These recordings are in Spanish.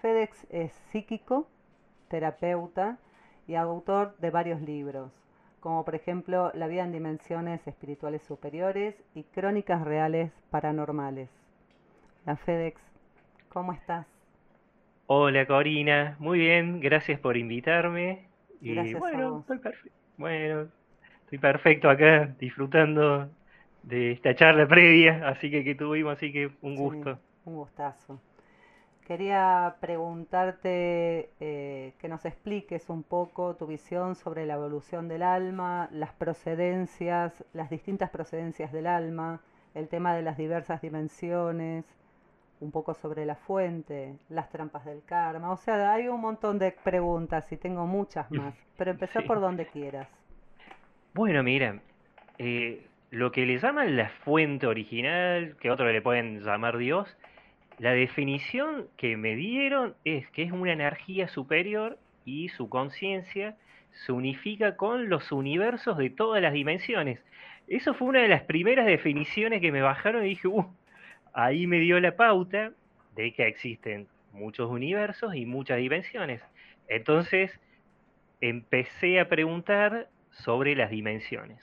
FedEx es psíquico, terapeuta y autor de varios libros, como por ejemplo La vida en dimensiones espirituales superiores y Crónicas reales paranormales. La FedEx, ¿cómo estás? Hola Corina, muy bien, gracias por invitarme. Y Gracias a bueno, vos. estoy perfecto. Bueno, estoy perfecto acá disfrutando de esta charla previa, así que que tuvimos, así que un Sí, gusto. un gustazo. Quería preguntarte eh, que nos expliques un poco tu visión sobre la evolución del alma, las procedencias, las distintas procedencias del alma, el tema de las diversas dimensiones, un poco sobre la fuente, las trampas del karma. O sea, hay un montón de preguntas y tengo muchas más, pero empezá por donde quieras. Bueno, mira, eh, lo que le llaman la fuente original, que otros le pueden llamar Dios, la definición que me dieron es que es una energía superior y su conciencia se unifica con los universos de todas las dimensiones. Eso fue una de las primeras definiciones que me bajaron y dije, uh, ahí me dio la pauta de que existen muchos universos y muchas dimensiones. Entonces empecé a preguntar sobre las dimensiones.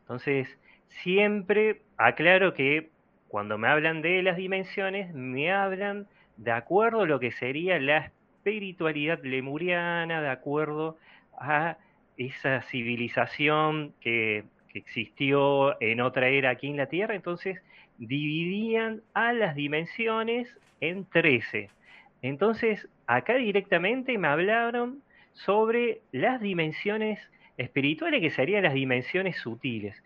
Entonces, siempre aclaro que cuando me hablan de las dimensiones, me hablan de acuerdo a lo que sería la espiritualidad lemuriana, de acuerdo a esa civilización que, que existió en otra era aquí en la Tierra. Entonces, dividían a las dimensiones en 13. Entonces, acá directamente me hablaron sobre las dimensiones espirituales, que serían las dimensiones sutiles.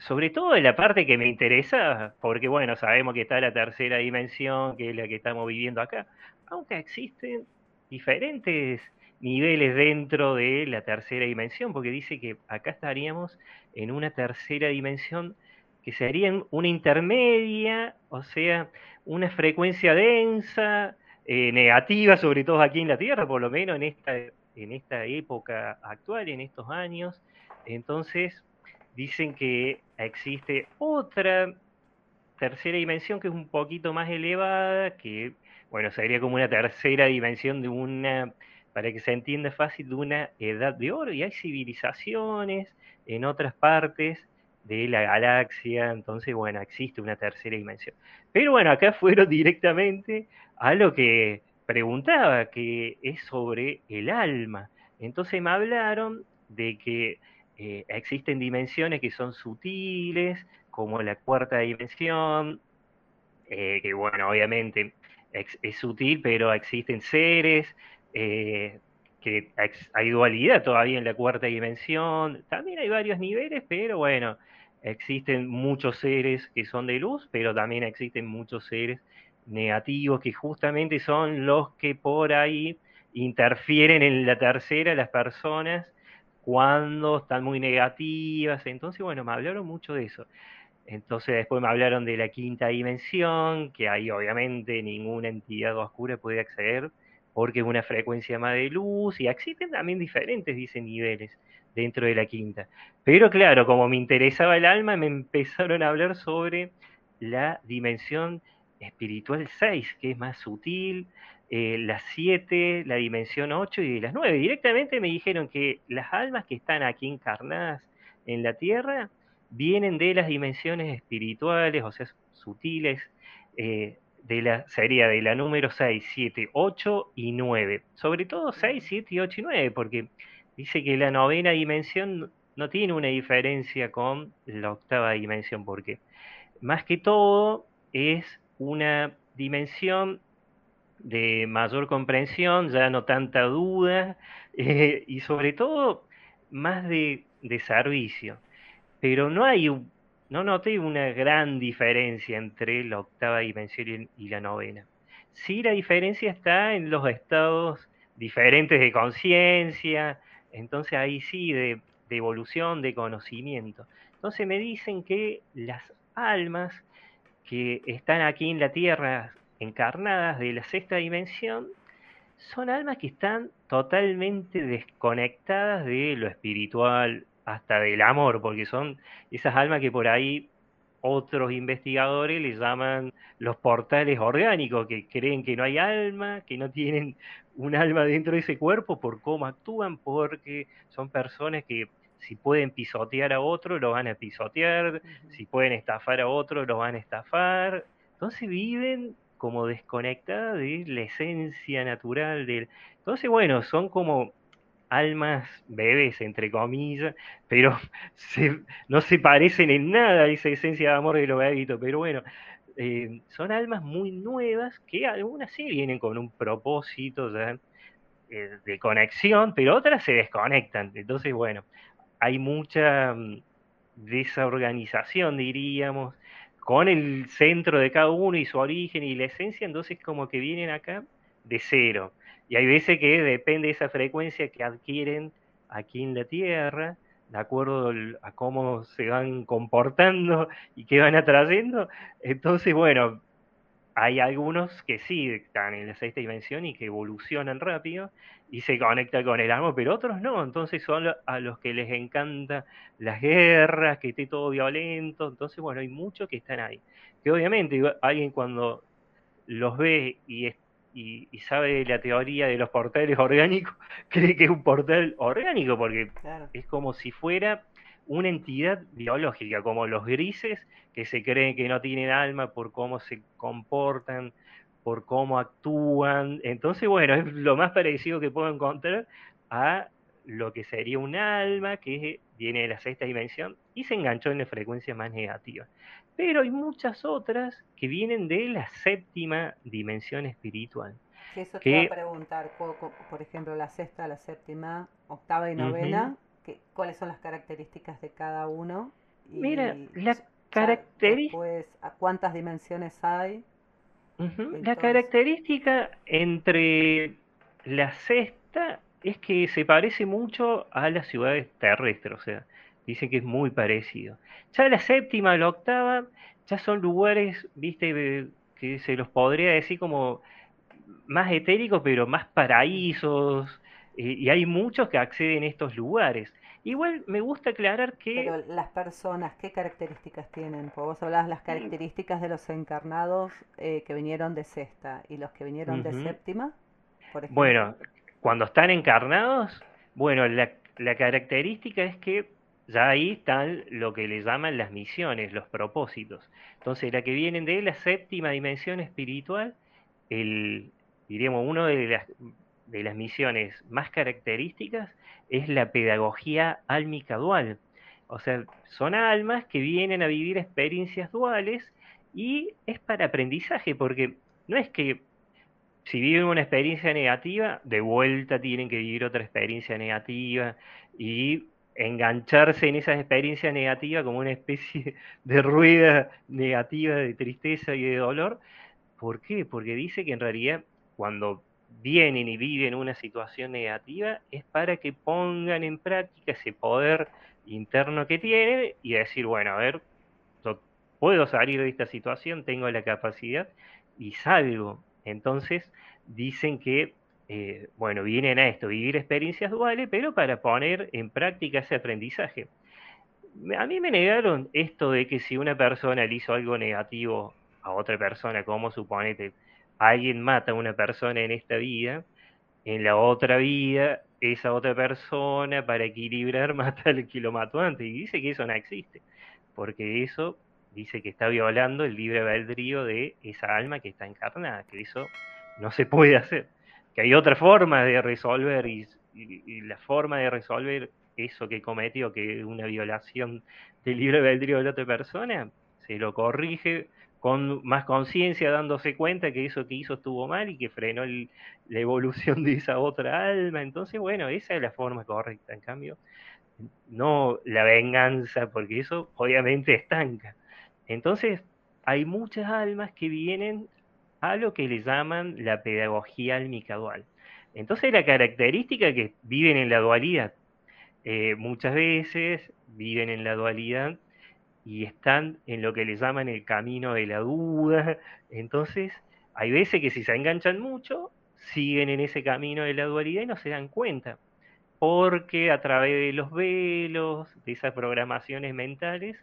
Sobre todo en la parte que me interesa, porque bueno, sabemos que está la tercera dimensión, que es la que estamos viviendo acá, aunque existen diferentes niveles dentro de la tercera dimensión, porque dice que acá estaríamos en una tercera dimensión que sería una intermedia, o sea, una frecuencia densa, eh, negativa, sobre todo aquí en la Tierra, por lo menos en esta, en esta época actual, en estos años. Entonces, dicen que existe otra tercera dimensión que es un poquito más elevada, que, bueno, sería como una tercera dimensión de una, para que se entienda fácil, de una edad de oro, y hay civilizaciones en otras partes de la galaxia, entonces, bueno, existe una tercera dimensión. Pero bueno, acá fueron directamente a lo que preguntaba, que es sobre el alma. Entonces me hablaron de que eh, existen dimensiones que son sutiles, como la cuarta dimensión, eh, que bueno, obviamente es, es, sutil, pero existen seres, eh, que hay dualidad todavía en la cuarta dimensión, también hay varios niveles, pero bueno, existen muchos seres que son de luz, pero también existen muchos seres negativos que justamente son los que por ahí interfieren en la tercera, las personas, cuando están muy negativas. Entonces, bueno, me hablaron mucho de eso. Entonces después me hablaron de la quinta dimensión, que ahí obviamente ninguna entidad oscura puede acceder porque es una frecuencia más de luz y existen también diferentes, dicen, niveles dentro de la quinta. Pero claro, como me interesaba el alma, me empezaron a hablar sobre la dimensión espiritual 6, que es más sutil, eh, las 7, la dimensión 8 y las 9. Directamente me dijeron que las almas que están aquí encarnadas en la Tierra vienen de las dimensiones espirituales, o sea, sutiles, eh, de la, sería de la número 6, 7, 8 y 9. Sobre todo 6, 7, 8 y 9, porque dice que la novena dimensión no tiene una diferencia con la octava dimensión, porque más que todo es una dimensión de mayor comprensión, ya no tanta duda, eh, y sobre todo más de, de servicio. Pero no hay un, no noté una gran diferencia entre la octava dimensión y la novena. Sí, la diferencia está en los estados diferentes de conciencia, entonces ahí sí, de, de, evolución, de conocimiento. Entonces me dicen que las almas que están aquí en la Tierra encarnadas de la sexta dimensión son almas que están totalmente desconectadas de lo espiritual, hasta del amor, porque son esas almas que por ahí otros investigadores le llaman los portales orgánicos, que creen que no hay alma, que no tienen un alma dentro de ese cuerpo por cómo actúan, porque son personas que si pueden pisotear a otro, lo van a pisotear, si pueden estafar a otro, lo van a estafar. Entonces viven como desconectadas de la esencia natural del... Entonces, bueno, son como almas bebés, entre comillas, pero no se parecen en nada a esa esencia de amor de los bebitos, pero bueno, eh, son almas muy nuevas que algunas sí vienen con un propósito eh, de conexión, pero otras se desconectan. Entonces, bueno, hay mucha mm, desorganización, diríamos, con el centro de cada uno y su origen y la esencia, entonces como que vienen acá de cero. Y hay veces que depende de esa frecuencia que adquieren aquí en la Tierra, de acuerdo a cómo se van comportando y qué van atrayendo. Entonces, bueno, hay algunos que sí están en la sexta dimensión y que evolucionan rápido y se conectan con el amor, pero otros no. Entonces son a los que les encanta las guerras, que esté todo violento. Entonces, bueno, hay muchos que están ahí. Que obviamente alguien cuando los ve y y, sabe la teoría de los portales orgánicos, cree que es un portal orgánico, porque es como si fuera una entidad biológica, como los grises, que se creen que no tienen alma por cómo se comportan, por cómo actúan. Entonces, bueno, es lo más parecido que puedo encontrar a lo que sería un alma que viene de la sexta dimensión y se enganchó en la frecuencia más negativa. Pero hay muchas otras que vienen de la séptima dimensión espiritual. eso te iba a preguntar, por ejemplo, la sexta, la séptima, octava y novena, ¿cuáles son las características de cada uno? Mira, la característica... ¿cuántas dimensiones hay? La característica entre la sexta es que se parece mucho a las ciudades terrestres, o sea, dicen que es muy parecido. Ya la séptima, la octava, ya son lugares, viste, que se los podría decir como más etéricos, pero más paraísos, y hay muchos que acceden a estos lugares. Igual me gusta aclarar que... Pero las personas, ¿qué características tienen? Porque vos hablabas las características de los encarnados eh, que vinieron de sexta y los que vinieron de séptima, por ejemplo. Bueno, cuando están encarnados, bueno, la, la característica es que ya ahí están lo que le llaman las misiones, los propósitos. Entonces, la que vienen de la séptima dimensión espiritual, el, diríamos, uno de las, de las misiones más características es la pedagogía álmica dual. O sea, son almas que vienen a vivir experiencias duales y es para aprendizaje, porque no es que si viven una experiencia negativa, de vuelta tienen que vivir otra experiencia negativa y engancharse en esas experiencias negativas como una especie de rueda negativa de tristeza y de dolor. ¿Por qué? Porque dice que en realidad cuando vienen y viven una situación negativa es para que pongan en práctica ese poder interno que tienen y decir, bueno, a ver, yo puedo salir de esta situación, tengo la capacidad y salgo. Entonces dicen que, eh, bueno, vienen a esto, vivir experiencias duales, pero para poner en práctica ese aprendizaje. A mí me negaron esto de que si una persona le hizo algo negativo a otra persona, como suponete, alguien mata a una persona en esta vida, en la otra vida, esa otra persona, para equilibrar, mata al que lo mató antes. Y dice que eso no existe, porque eso dice que está violando el libre albedrío de esa alma que está encarnada, que eso no se puede hacer. Que hay otra forma de resolver y, la forma de resolver eso que cometió, que es una violación del libre albedrío de la otra persona, se lo corrige con más conciencia, dándose cuenta que eso que hizo estuvo mal y que frenó la evolución de esa otra alma. Entonces, bueno, esa es la forma correcta. En cambio, no la venganza, porque eso obviamente estanca. Entonces, hay muchas almas que vienen a lo que le llaman la pedagogía almica dual. Entonces, la característica que viven en la dualidad, eh, muchas veces viven en la dualidad y están en lo que le llaman el camino de la duda. Entonces, hay veces que si se enganchan mucho, siguen en ese camino de la dualidad y no se dan cuenta. Porque a través de los velos, de esas programaciones mentales,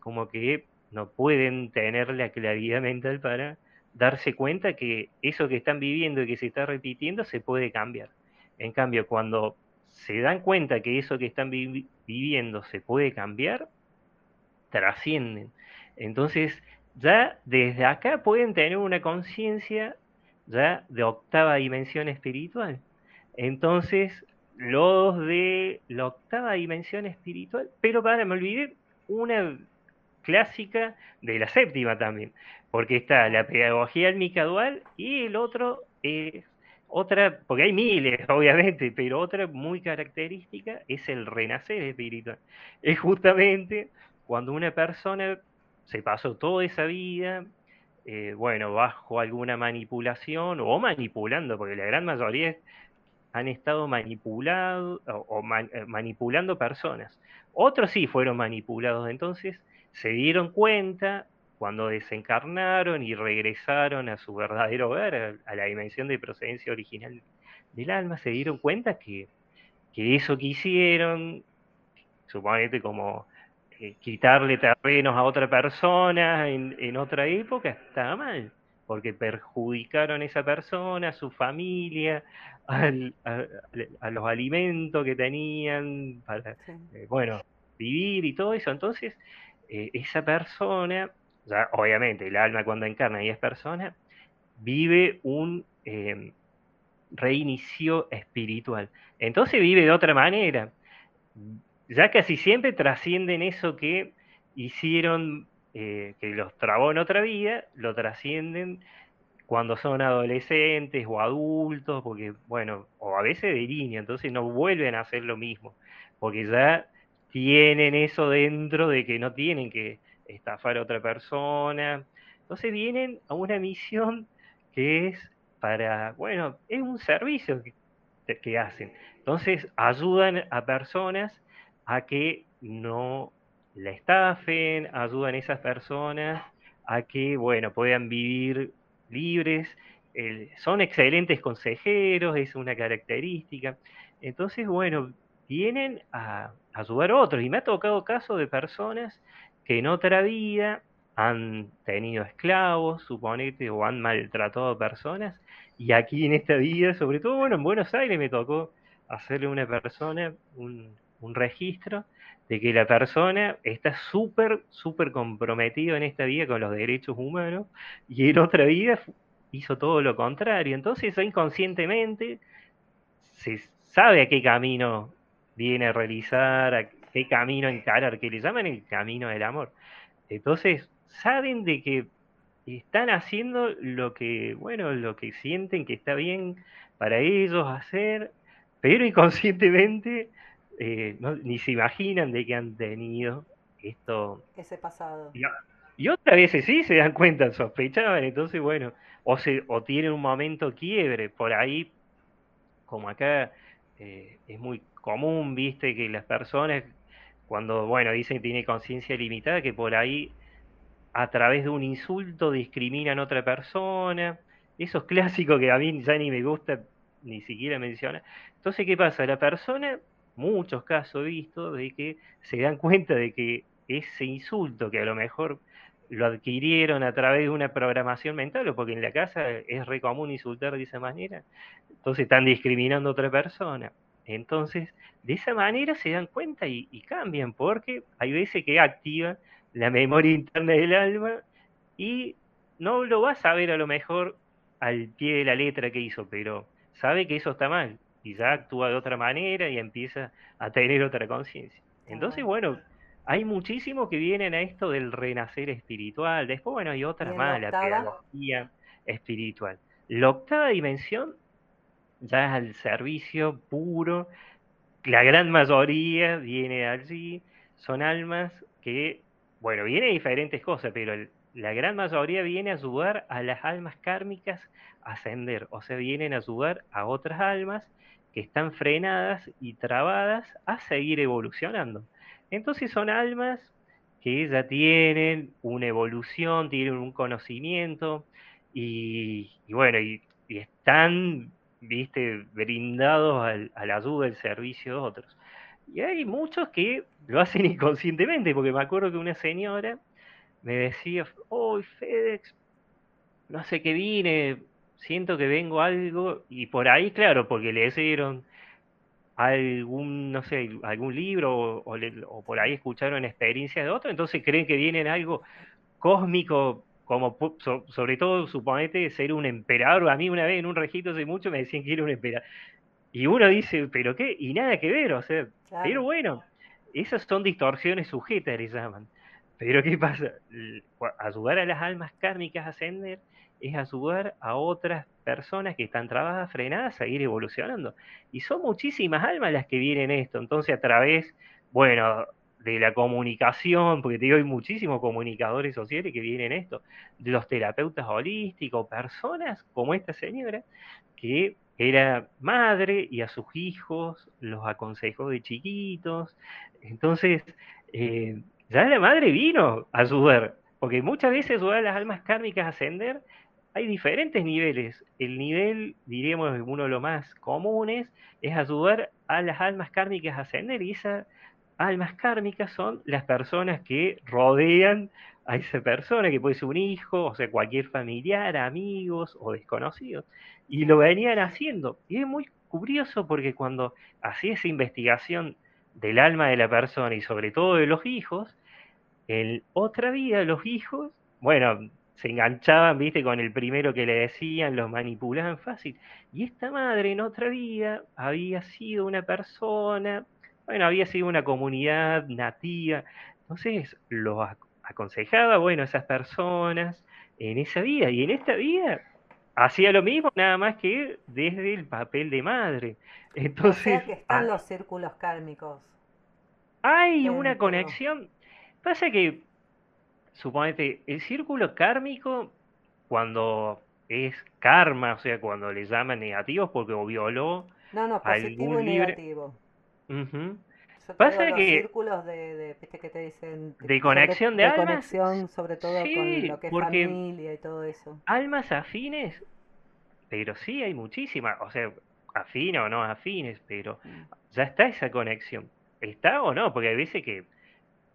como que no pueden tener la claridad mental para darse cuenta que eso que están viviendo y que se está repitiendo se puede cambiar. En cambio, cuando se dan cuenta que eso que están viviendo se puede cambiar, trascienden. Entonces, ya desde acá pueden tener una conciencia ya de octava dimensión espiritual. Entonces, los de la octava dimensión espiritual, pero para me olvidé una clásica de la séptima también, porque está la pedagogía álmica dual y el otro es otra, porque hay miles, obviamente, pero otra muy característica es el renacer espiritual. Es justamente cuando una persona se pasó toda esa vida, eh, bueno, bajo alguna manipulación o manipulando, porque la gran mayoría han estado manipulados o, eh, manipulando personas. Otros sí fueron manipulados, entonces se dieron cuenta cuando desencarnaron y regresaron a su verdadero hogar, a, la dimensión de procedencia original del alma, se dieron cuenta que, eso que hicieron, suponete como eh, quitarle terrenos a otra persona en, otra época, estaba mal, porque perjudicaron a esa persona, a su familia, a, los alimentos que tenían para, eh, bueno, vivir y todo eso. Entonces, eh, esa persona, ya obviamente el alma cuando encarna y es persona, vive un em, reinicio espiritual. Entonces vive de otra manera. Ya casi siempre trascienden eso que hicieron, eh, que los trabó en otra vida, lo trascienden cuando son adolescentes o adultos, porque, bueno, o a veces de niño, entonces no vuelven a hacer lo mismo, porque ya tienen eso dentro de que no tienen que estafar a otra persona. Entonces vienen a una misión que es para, bueno, es un servicio que, que hacen. Entonces ayudan a personas a que no la estafen, ayudan a esas personas a que, bueno, puedan vivir libres. son excelentes consejeros, es una característica. Entonces, bueno, vienen a, ayudar a otros. Y me ha tocado caso de personas que en otra vida han tenido esclavos, suponete, o han maltratado a personas, y aquí en esta vida, sobre todo, bueno, en Buenos Aires me tocó hacerle a una persona un, un registro de que la persona está súper, súper comprometido en esta vida con los derechos humanos, y en otra vida hizo todo lo contrario. Entonces, inconscientemente se sabe a qué camino viene a realizar, a qué camino encarar, que le llaman el camino del amor. Entonces, saben de que están haciendo lo que, bueno, lo que sienten que está bien para ellos hacer, pero inconscientemente eh, ni se imaginan de que han tenido esto. Ese pasado. Y, otras veces sí se dan cuenta, sospechaban, entonces bueno, o, se, o tienen un momento quiebre, por ahí, como acá eh, es muy común, viste, que las personas, cuando, bueno, dicen que tiene conciencia limitada, que por ahí a través de un insulto discriminan a otra persona. Eso es clásico que a mí ya ni me gusta ni siquiera mencionar. Entonces, ¿qué pasa? La persona, muchos casos he visto, de que se dan cuenta de que ese insulto, que a lo mejor lo adquirieron a través de una programación mental, o porque en la casa es re común insultar de esa manera, entonces están discriminando a otra persona. Entonces, de esa manera se dan cuenta y, cambian, porque hay veces que activa la memoria interna del alma y no lo va a saber a lo mejor al pie de la letra que hizo, pero sabe que eso está mal y ya actúa de otra manera y empieza a tener otra conciencia. Entonces, bueno, hay muchísimos que vienen a esto del renacer espiritual. Después, bueno, hay otra más, la pedagogía espiritual. La octava dimensión ya es al servicio puro. La gran mayoría viene de allí. Son almas que, bueno, viene de diferentes cosas, pero la gran mayoría viene a ayudar a las almas kármicas a ascender. O sea, vienen a ayudar a otras almas que están frenadas y trabadas a seguir evolucionando. Entonces son almas que ya tienen una evolución, tienen un conocimiento y, bueno, y, están viste, brindados al, a la ayuda, el servicio de otros. Y hay muchos que lo hacen inconscientemente, porque me acuerdo que una señora me decía, hoy FedEx, no sé qué vine, siento que vengo algo, y por ahí, claro, porque le hicieron algún, no sé, algún libro o, por ahí escucharon experiencias de otro, entonces creen que vienen algo cósmico, como sobre todo suponete ser un emperador. A mí una vez en un registro hace mucho me decían que era un emperador. Y uno dice, ¿pero qué? Y nada que ver, o sea, pero bueno, esas son distorsiones sujetas, les llaman. Pero ¿qué pasa? Ayudar a las almas kármicas a ascender es ayudar a otras personas que están trabadas, frenadas, a ir evolucionando. Y son muchísimas almas las que vienen esto. Entonces, a través, bueno, de la comunicación, porque te digo, hay muchísimos comunicadores sociales que vienen esto, de los terapeutas holísticos, personas como esta señora, que era madre y a sus hijos los aconsejó de chiquitos. Entonces, eh, ya la madre vino a ayudar, porque muchas veces ayudar a las almas kármicas a ascender hay diferentes niveles. El nivel, diríamos, uno de los más comunes, es ayudar a las almas kármicas a ascender. Y esas almas kármicas son las personas que rodean a esa persona, que puede ser un hijo, o sea, cualquier familiar, amigos o desconocidos. Y lo venían haciendo. Y es muy curioso porque cuando hacía esa investigación del alma de la persona y sobre todo de los hijos, en otra vida los hijos, bueno, se enganchaban, viste, con el primero que le decían, los manipulaban fácil. Y esta madre en otra vida había sido una persona, bueno, había sido una comunidad nativa. Entonces los aconsejaba, bueno, a esas personas en esa vida. Y en esta vida hacía lo mismo, nada más que desde el papel de madre. Entonces, que están los círculos kármicos. Hay una conexión. Pasa que suponete, el círculo kármico, cuando es karma, o sea, cuando le llaman negativos porque o violó no, no, positivo y negativo. Pasa que círculos de, de que te dicen de conexión de, de almas, conexión sobre todo con lo que es familia y todo eso. Almas afines, pero sí hay muchísimas, o sea, afines o no afines, pero mm. ya está esa conexión. ¿Está o no? Porque hay veces que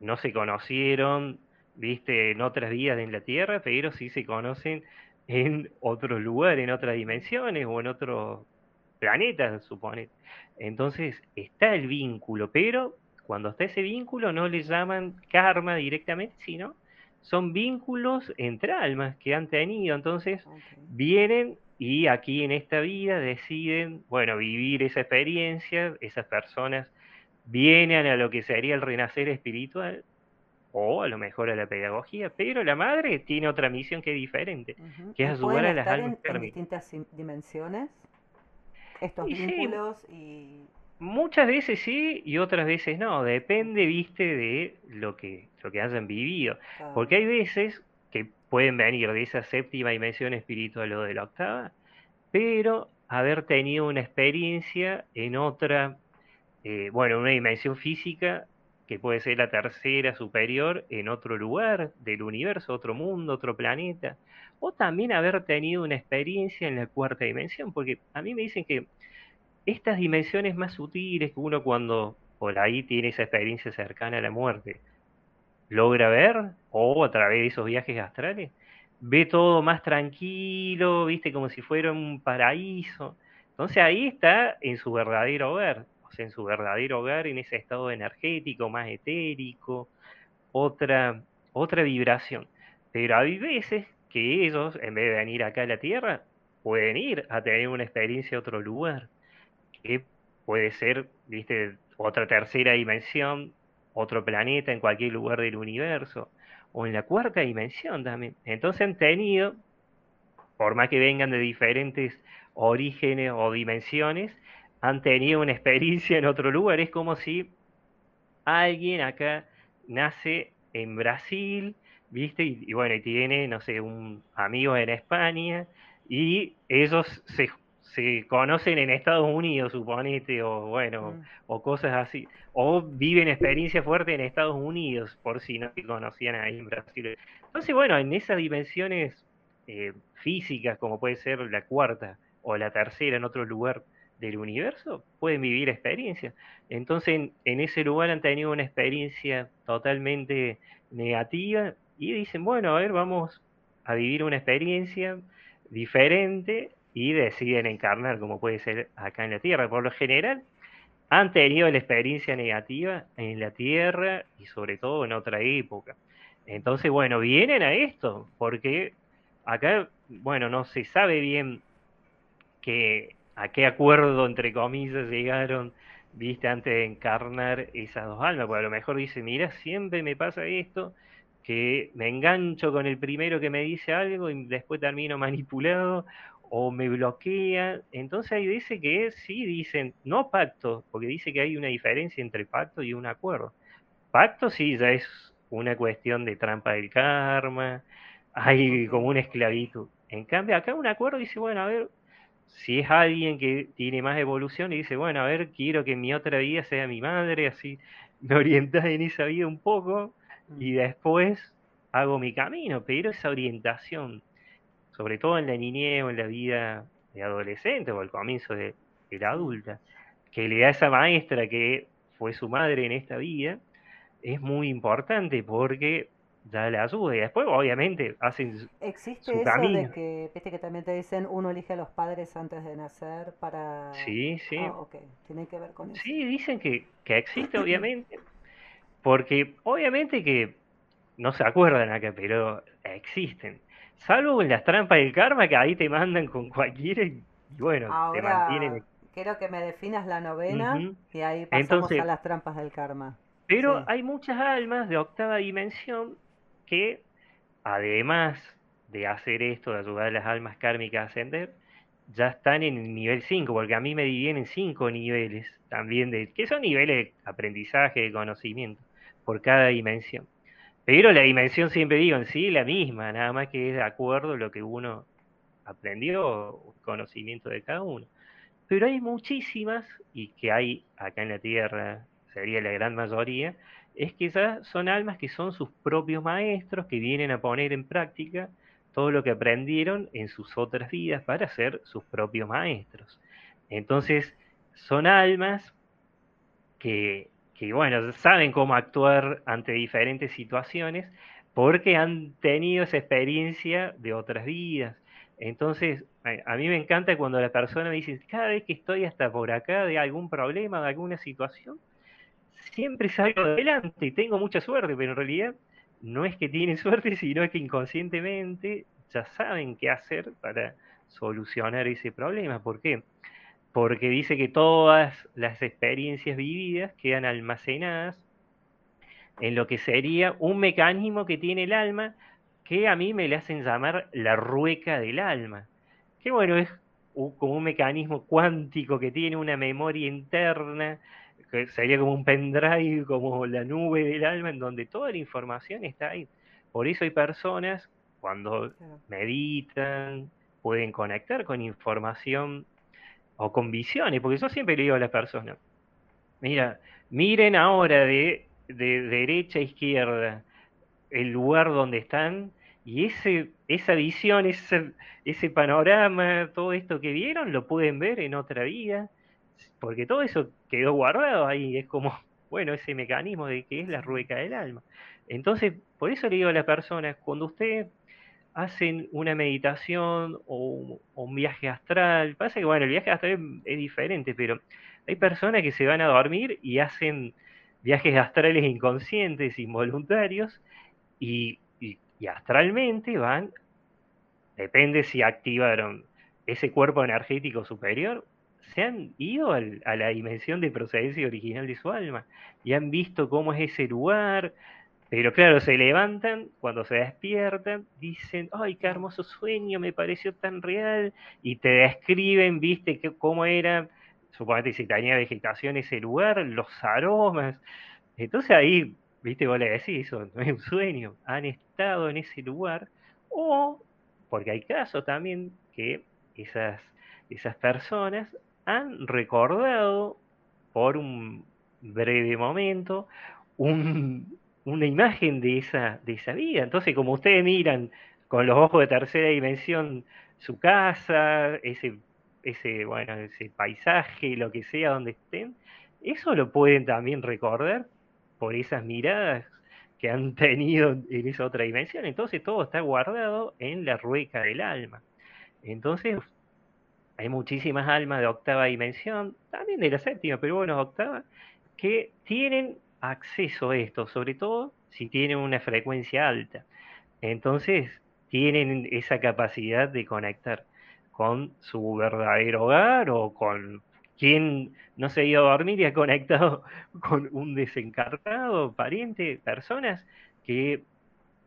no se conocieron, viste, en otras vías en la Tierra, pero sí se conocen en otro lugar, en otras dimensiones o en otros planetas, supone. Entonces está el vínculo, pero cuando está ese vínculo no le llaman karma directamente, sino son vínculos entre almas que han tenido. Entonces vienen y aquí en esta vida deciden, bueno, vivir esa experiencia, esas personas vienen a lo que sería el renacer espiritual o a lo mejor a la pedagogía, pero la madre tiene otra misión que es diferente, que es ayudar a las almas en, en distintas dimensiones estos vínculos y muchas veces sí y otras veces no, depende, viste, de lo que lo que hayan vivido, porque hay veces que pueden venir de esa séptima dimensión espiritual o de la octava, pero haber tenido una experiencia en otra, eh, bueno, una dimensión física que puede ser la tercera superior en otro lugar del universo, otro mundo, otro planeta, o también haber tenido una experiencia en la cuarta dimensión, porque a mí me dicen que estas dimensiones más sutiles que uno cuando por ahí tiene esa experiencia cercana a la muerte, logra ver, o a través de esos viajes astrales, ve todo más tranquilo, viste, como si fuera un paraíso. Entonces ahí está en su verdadero ver en su verdadero hogar, en ese estado energético más etérico, otra, otra vibración. Pero hay veces que ellos, en vez de venir acá a la Tierra, pueden ir a tener una experiencia en otro lugar, que puede ser, viste, otra tercera dimensión, otro planeta en cualquier lugar del universo, o en la cuarta dimensión también. Entonces han tenido, por más que vengan de diferentes orígenes o dimensiones, han tenido una experiencia en otro lugar. Es como si alguien acá nace en Brasil, ¿viste? Y, bueno, y tiene, no sé, un amigo en España y ellos se, se conocen en Estados Unidos, suponete, o bueno, mm. o cosas así. O viven experiencia fuerte en Estados Unidos, por si no se conocían ahí en Brasil. Entonces, bueno, en esas dimensiones eh, físicas, como puede ser la cuarta o la tercera en otro lugar, del universo pueden vivir experiencias. Entonces, en, ese lugar han tenido una experiencia totalmente negativa y dicen, bueno, a ver, vamos a vivir una experiencia diferente y deciden encarnar como puede ser acá en la Tierra. Por lo general, han tenido la experiencia negativa en la Tierra y sobre todo en otra época. Entonces, bueno, vienen a esto, porque acá, bueno, no se sabe bien que, a qué acuerdo, entre comillas, llegaron, viste, antes de encarnar esas dos almas, porque a lo mejor dice, mira, siempre me pasa esto, que me engancho con el primero que me dice algo y después termino manipulado, o me bloquea. Entonces ahí dice que sí dicen, no pacto, porque dice que hay una diferencia entre pacto y un acuerdo. Pacto sí ya es una cuestión de trampa del karma, hay como una esclavitud. En cambio, acá un acuerdo dice, bueno, a ver, si es alguien que tiene más evolución y dice, bueno, a ver, quiero que mi otra vida sea mi madre, así me orientas en esa vida un poco y mm. después hago mi camino, pero esa orientación, sobre todo en la niñez o en la vida de adolescente o al comienzo de, de la adulta, que le da esa maestra que fue su madre en esta vida, es muy importante porque ya la ayuda y después obviamente hacen existe su eso de que viste que también te dicen uno elige a los padres antes de nacer para sí sí. Ah, tiene que ver con eso. Sí dicen que, que existe obviamente porque obviamente que no se acuerdan acá pero existen. Salvo en las trampas del karma que ahí te mandan con cualquiera y bueno te mantienen quiero que me definas la novena y ahí pasamos a las trampas del karma. Pero hay muchas almas de octava dimensión que, además de hacer esto, de ayudar a las almas kármicas a ascender, ya están en el nivel 5, porque a mí me dividen en 5 niveles también, de, que son niveles de aprendizaje, de conocimiento, por cada dimensión. Pero la dimensión siempre digo en sí la misma, nada más que es de acuerdo a lo que uno aprendió, conocimiento de cada uno. Pero hay muchísimas, y que hay acá en la Tierra sería la gran mayoría, es que ya son almas que son sus propios maestros, que vienen a poner en práctica todo lo que aprendieron en sus otras vidas para ser sus propios maestros. Entonces, son almas que, que, bueno, saben cómo actuar ante diferentes situaciones porque han tenido esa experiencia de otras vidas. Entonces, a mí me encanta cuando la persona me dice, cada vez que estoy hasta por acá de algún problema, de alguna situación, siempre salgo adelante y tengo mucha suerte, pero en realidad no es que tienen suerte, sino que inconscientemente ya saben qué hacer para solucionar ese problema. ¿Por qué? Porque dice que todas las experiencias vividas quedan almacenadas en lo que sería un mecanismo que tiene el alma que a mí me le hacen llamar la rueca del alma. Que bueno, es como un mecanismo cuántico que tiene una memoria interna que sería como un pendrive, como la nube del alma, en donde toda la información está ahí. Por eso hay personas, cuando meditan, pueden conectar con información o con visiones, porque yo siempre le digo a las personas, mira, miren ahora de, de derecha a izquierda el lugar donde están y ese, esa visión, ese, ese panorama, todo esto que vieron, lo pueden ver en otra vida porque todo eso quedó guardado ahí, es como, bueno, ese mecanismo de que es la rueca del alma. Entonces, por eso le digo a las personas, cuando ustedes hacen una meditación o, un viaje astral, pasa que, bueno, el viaje astral es, diferente, pero hay personas que se van a dormir y hacen viajes astrales inconscientes, involuntarios, y, y astralmente van, depende si activaron ese cuerpo energético superior se han ido a la dimensión de procedencia original de su alma y han visto cómo es ese lugar, pero claro, se levantan, cuando se despiertan, dicen, ay, qué hermoso sueño, me pareció tan real, y te describen, viste, que, cómo era, suponete si tenía vegetación ese lugar, los aromas. Entonces ahí, viste, vos le decís, eso no es un sueño, han estado en ese lugar, o, porque hay casos también que esas, esas personas han recordado por un breve momento una imagen de esa, de esa vida. Entonces, como ustedes miran con los ojos de tercera dimensión su casa, ese, ese, bueno, ese paisaje, lo que sea donde estén, eso lo pueden también recordar por esas miradas que han tenido en esa otra dimensión. Entonces todo está guardado en la rueca del alma. Entonces hay muchísimas almas de octava dimensión, también de la séptima, pero bueno, octava, que tienen acceso a esto, sobre todo si tienen una frecuencia alta. Entonces tienen esa capacidad de conectar con su verdadero hogar o con quien no se ha ido a dormir y ha conectado con un desencarnado, pariente, personas que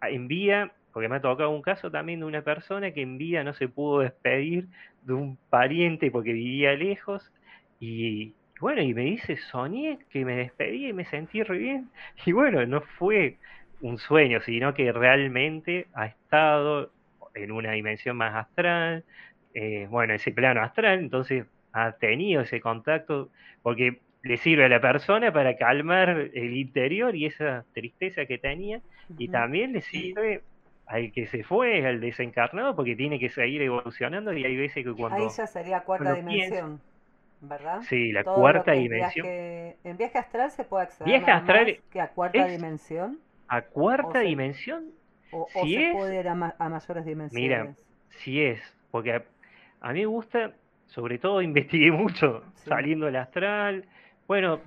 envía, porque me ha tocado un caso también de una persona que envía no se pudo despedir de un pariente porque vivía lejos y bueno, y me dice, soñé que me despedí y me sentí re bien. Y bueno, no fue un sueño, sino que realmente ha estado en una dimensión más astral, eh, bueno, ese plano astral, entonces ha tenido ese contacto, porque le sirve a la persona para calmar el interior y esa tristeza que tenía, y también le sirve al que se fue, al desencarnado, porque tiene que seguir evolucionando y hay veces que cuando... Ahí ya sería cuarta dimensión, ¿verdad? Sí, la cuarta dimensión. en viaje astral se puede acceder viaje astral que a cuarta dimensión. ¿A cuarta dimensión? o, se puede ir a, mayores dimensiones. Mira, si es, porque a mí me gusta, sobre todo investigué mucho saliendo del astral. Bueno,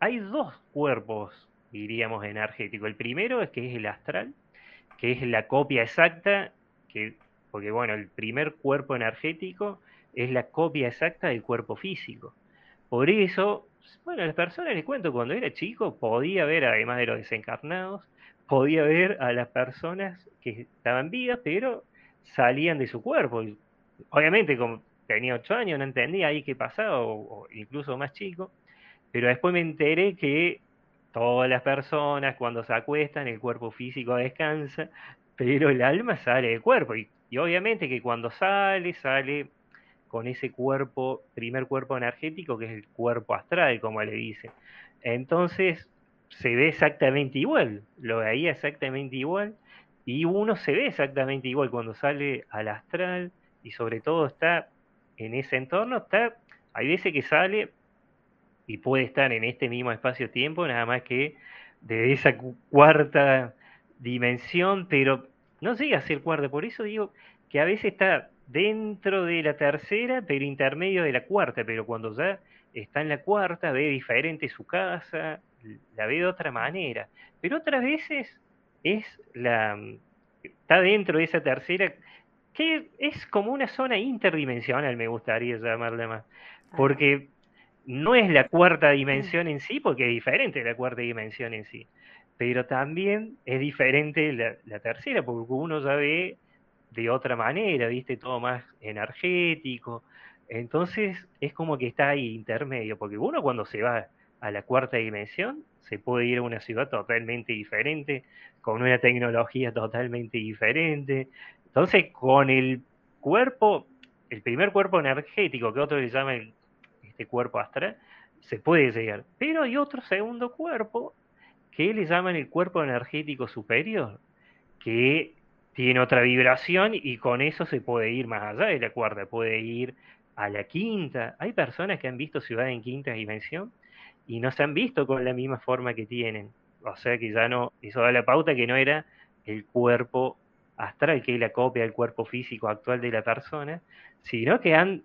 hay dos cuerpos, diríamos, energéticos. El primero es que es el astral, que es la copia exacta, que, porque bueno, el primer cuerpo energético es la copia exacta del cuerpo físico. Por eso, bueno, a las personas les cuento, cuando era chico podía ver, además de los desencarnados, podía ver a las personas que estaban vivas, pero salían de su cuerpo obviamente como tenía ocho años, no entendía ahí qué pasaba, o, incluso más chico, pero después me enteré que todas las personas cuando se acuestan, el cuerpo físico descansa, pero el alma sale del cuerpo. Y, obviamente que cuando sale, sale con ese cuerpo, primer cuerpo energético, que es el cuerpo astral, como le dicen. Entonces, se ve exactamente igual, lo veía exactamente igual, y uno se ve exactamente igual cuando sale al astral, y sobre todo está en ese entorno, está, hay veces que sale y puede estar en este mismo espacio-tiempo, nada más que de esa cuarta dimensión, pero no llega a ser cuarta, por eso digo que a veces está dentro de la tercera, pero intermedio de la cuarta, pero cuando ya está en la cuarta, ve diferente su casa, la ve de otra manera, pero otras veces es la está dentro de esa tercera que es como una zona interdimensional, me gustaría llamarla más, porque no es la cuarta dimensión en sí, porque es diferente la cuarta dimensión en sí, pero también es diferente la, tercera, porque uno ya ve de otra manera, viste, todo más energético, entonces es como que está ahí intermedio, porque uno cuando se va a la cuarta dimensión se puede ir a una ciudad totalmente diferente, con una tecnología totalmente diferente, entonces, con el cuerpo, el primer cuerpo energético, que otro le llama este cuerpo astral, se puede llegar. Pero hay otro segundo cuerpo que le llaman el cuerpo energético superior, que tiene otra vibración y con eso se puede ir más allá de la cuarta, puede ir a la quinta. Hay personas que han visto ciudad en quinta dimensión y no se han visto con la misma forma que tienen. O sea que ya no, eso da la pauta que no era el cuerpo astral, que es la copia del cuerpo físico actual de la persona, sino que han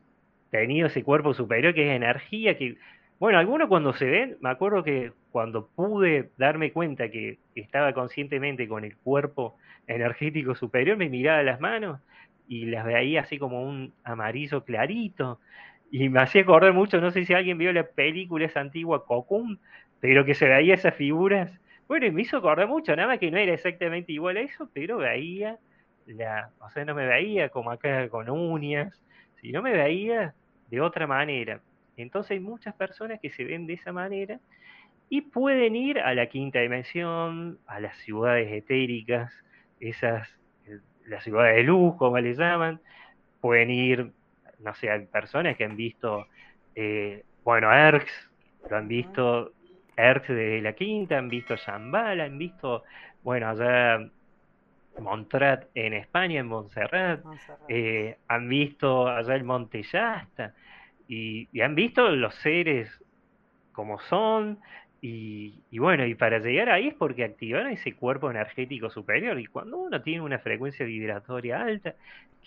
tenido ese cuerpo superior que es energía, que, bueno, algunos cuando se ven, me acuerdo que cuando pude darme cuenta que estaba conscientemente con el cuerpo energético superior, me miraba las manos y las veía así como un amarillo clarito, y me hacía acordar mucho, no sé si alguien vio la película esa antigua Cocoon, pero que se veía esas figuras. Bueno, y me hizo acordar mucho, nada más que no era exactamente igual a eso, pero veía, la, o sea, no me veía como acá con uñas, sino me veía de otra manera. Entonces hay muchas personas que se ven de esa manera y pueden ir a la quinta dimensión, a las ciudades etéricas, esas, eh, las ciudades de luz, como le llaman, pueden ir, no sé, hay personas que han visto, eh, bueno, ERX, lo han visto Erx de la Quinta, han visto Zambala, han visto, bueno, allá Montrat en España, en Montserrat, eh, han visto allá el Monte Yasta, y, han visto los seres como son, Y, bueno, y para llegar ahí es porque activaron ese cuerpo energético superior. Y cuando uno tiene una frecuencia vibratoria alta,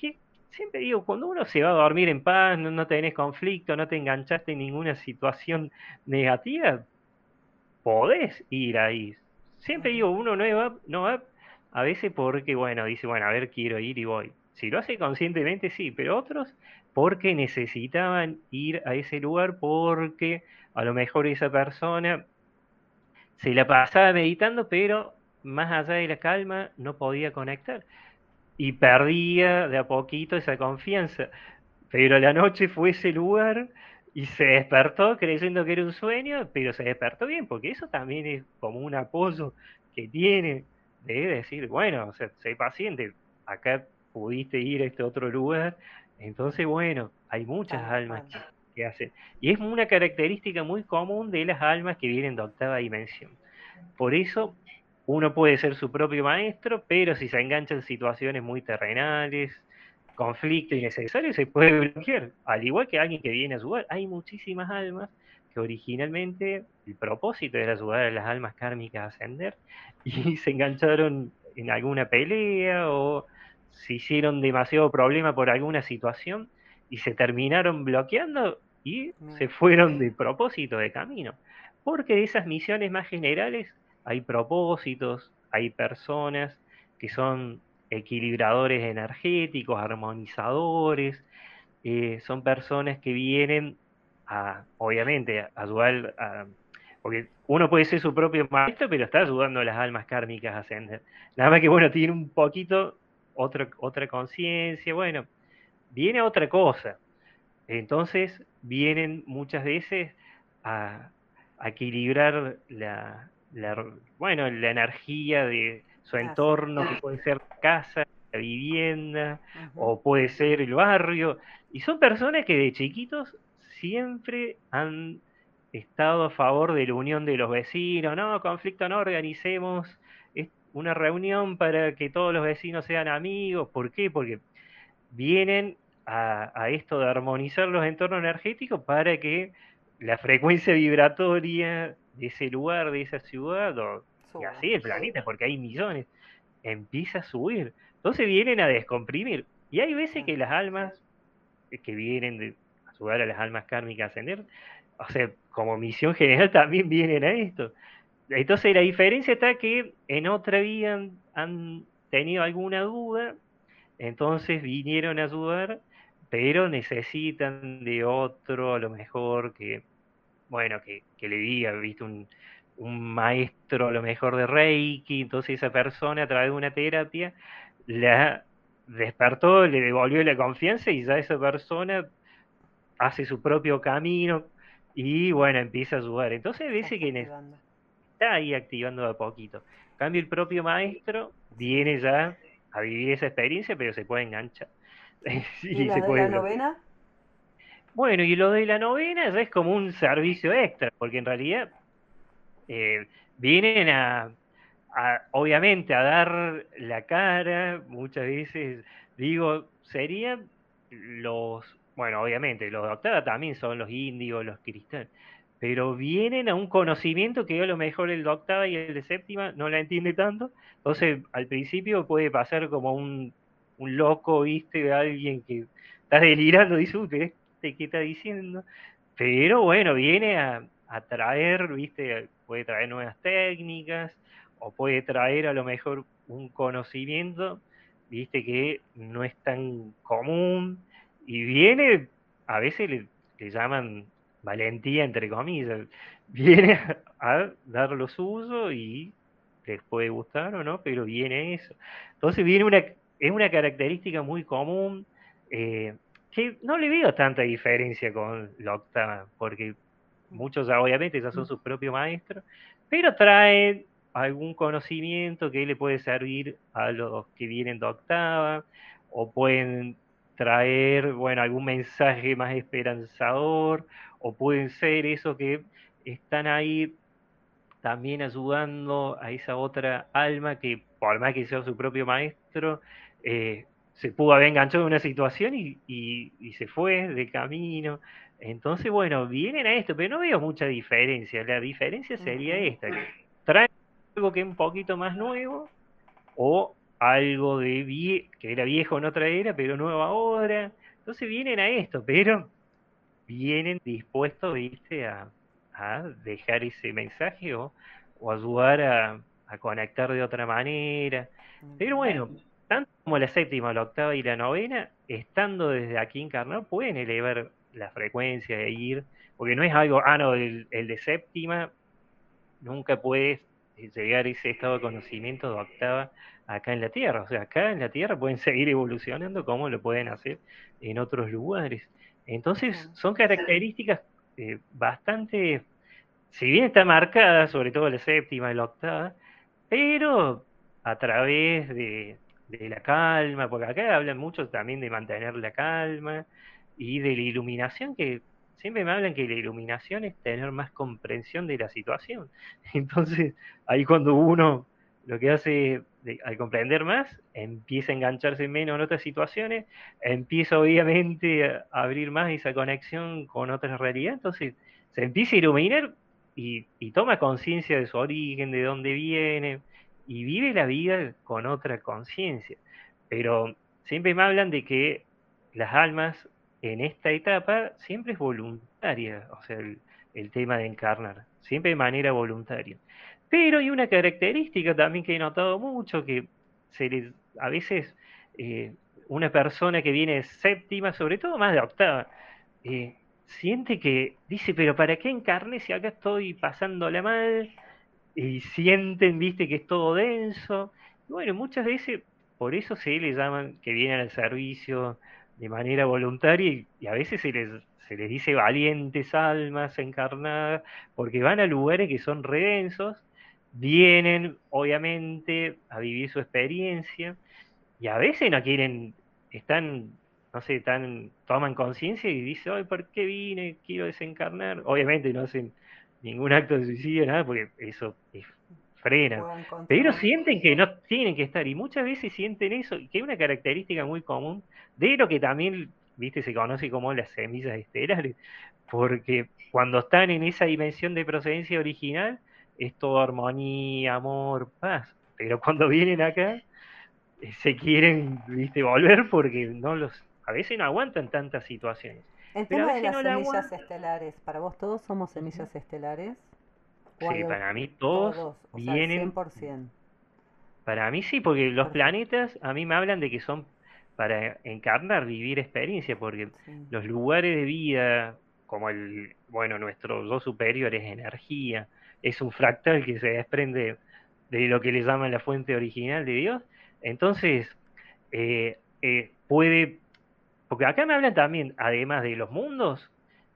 que siempre digo, cuando uno se va a dormir en paz, no, tenés conflicto, no te enganchaste en ninguna situación negativa, podés ir ahí. Siempre digo, uno no va, no va a veces porque, bueno, dice, bueno, a ver, quiero ir y voy. Si lo hace conscientemente, sí, pero otros porque necesitaban ir a ese lugar porque a lo mejor esa persona se la pasaba meditando, pero más allá de la calma no podía conectar. Y perdía de a poquito esa confianza. Pero la noche fue ese lugar y se despertó creyendo que era un sueño, pero se despertó bien, porque eso también es como un apoyo que tiene de decir, bueno, o sea, sé paciente, acá pudiste ir a este otro lugar, entonces bueno, hay muchas almas que hacen. Y es una característica muy común de las almas que vienen de octava dimensión. Por eso uno puede ser su propio maestro, pero si se engancha en situaciones muy terrenales, conflictos innecesarios, se puede bloquear. Al igual que alguien que viene a ayudar. Hay muchísimas almas que originalmente el propósito era ayudar a las almas kármicas a ascender y se engancharon en alguna pelea o se hicieron demasiado problema por alguna situación y se terminaron bloqueando y se fueron de propósito de camino. Porque de esas misiones más generales hay propósitos, hay personas que son equilibradores energéticos, armonizadores, eh, son personas que vienen a, obviamente, a ayudar a, porque uno puede ser su propio maestro, pero está ayudando a las almas kármicas a ascender. Nada más que, bueno, tiene un poquito otra, otra conciencia, bueno, viene otra cosa. Entonces vienen muchas veces a, equilibrar la, bueno, la energía de su entorno, que puede ser la casa, la vivienda, o puede ser el barrio. Y son personas que de chiquitos siempre han estado a favor de la unión de los vecinos, no, conflicto no, organicemos una reunión para que todos los vecinos sean amigos. ¿Por qué? Porque vienen a, esto de armonizar los entornos energéticos para que la frecuencia vibratoria de ese lugar, de esa ciudad, y así el planeta, porque hay millones, empieza a subir. Entonces vienen a descomprimir. Y hay veces que las almas que vienen de ayudar a las almas kármicas a ascender, o sea, como misión general también vienen a esto. Entonces la diferencia está que en otra vida han, tenido alguna duda, entonces vinieron a ayudar, pero necesitan de otro, a lo mejor que, bueno, que, le diga, viste, un, un, maestro a lo mejor de Reiki, entonces esa persona a través de una terapia la despertó, le devolvió la confianza y ya esa persona hace su propio camino y bueno, empieza a ayudar. Entonces dice que está ahí activando de a poquito. cambio, el propio maestro viene ya a vivir esa experiencia, pero se puede enganchar. ¿Y, se puede la novena? Bueno, y lo de la novena ya es como un servicio extra, porque en realidad eh, vienen a, obviamente, a dar la cara, muchas veces, digo, serían los, bueno, obviamente, los octava también son los índigos, los cristianos, pero vienen a un conocimiento que a lo mejor el de y el de séptima no la entiende tanto. Entonces, al principio puede pasar como un, un loco, ¿viste? De alguien que está delirando, dice, uy, pero este, ¿qué está diciendo? Pero bueno, viene a, a traer, ¿viste? Puede traer nuevas técnicas o puede traer a lo mejor un conocimiento, ¿viste? Que no es tan común y viene, a veces le, le llaman valentía, entre comillas, viene a, dar los usos y les puede gustar o no, pero viene eso. Entonces viene una, es una característica muy común, eh, que no le veo tanta diferencia con la octava, porque muchos ya obviamente ya son sus propios maestros, pero traen algún conocimiento que le puede servir a los que vienen de octava, o pueden traer, bueno, algún mensaje más esperanzador, o pueden ser eso que están ahí también ayudando a esa otra alma que, por más que sea su propio maestro, eh, se pudo haber enganchado en una situación y, se fue de camino. Entonces, bueno, vienen a esto, pero no veo mucha diferencia. La diferencia sería esta, que traen algo que es un poquito más nuevo, o algo de que era viejo en otra era, pero nuevo ahora. Entonces vienen a esto, pero vienen dispuestos, viste, a, dejar ese mensaje o, ayudar a, conectar de otra manera. Pero bueno, tanto como la séptima, la octava y la novena, estando desde aquí encarnado, pueden elevar la frecuencia e ir, porque no es algo, ah, no, el, el de séptima nunca puedes llegar a ese estado de conocimiento de octava acá en la Tierra. O sea, acá en la Tierra pueden seguir evolucionando como lo pueden hacer en otros lugares. Entonces, son características eh, bastante, si bien está marcada, sobre todo la séptima y la octava, pero a través de, de la calma, porque acá hablan mucho también de mantener la calma y de la iluminación, que siempre me hablan que la iluminación es tener más comprensión de la situación. Entonces, ahí cuando uno lo que hace al comprender más, empieza a engancharse menos en otras situaciones, empieza obviamente a abrir más esa conexión con otras realidades, entonces se empieza a iluminar y, y toma conciencia de su origen, de dónde viene, y vive la vida con otra conciencia. Pero siempre me hablan de que las almas en esta etapa siempre es voluntaria, o sea, el, tema de encarnar, siempre de manera voluntaria. Pero hay una característica también que he notado mucho, que se les, a veces eh, una persona que viene séptima, sobre todo más de octava, eh, siente que dice, pero ¿para qué encarne si acá estoy pasándola mal? Y sienten, viste, que es todo denso. bueno, muchas veces por eso se les llaman que vienen al servicio de manera voluntaria y, a veces se les, se les dice valientes almas encarnadas, porque van a lugares que son redensos vienen, obviamente, a vivir su experiencia y a veces no quieren, están, no sé, están, toman conciencia y dicen, ay, ¿por qué vine? Quiero desencarnar. Obviamente no hacen ningún acto de suicidio, nada, porque eso Pero sienten que no tienen que estar y muchas veces sienten eso, que es una característica muy común de lo que también, viste, se conoce como las semillas estelares, porque cuando están en esa dimensión de procedencia original, es todo armonía, amor, paz. Pero cuando vienen acá, eh, se quieren, viste, volver porque no los, a veces no aguantan tantas situaciones. El tema de las semillas estelares, ¿para vos todos somos semillas estelares? Sí, para mí todos, vienen... 100%. Para mí sí, porque los planetas a mí me hablan de que son para encarnar, vivir experiencia, porque los lugares de vida, como el, bueno, nuestro yo superior es energía, es un fractal que se desprende de lo que le llaman la fuente original de Dios. Entonces, eh, eh, puede, porque acá me hablan también, además de los mundos,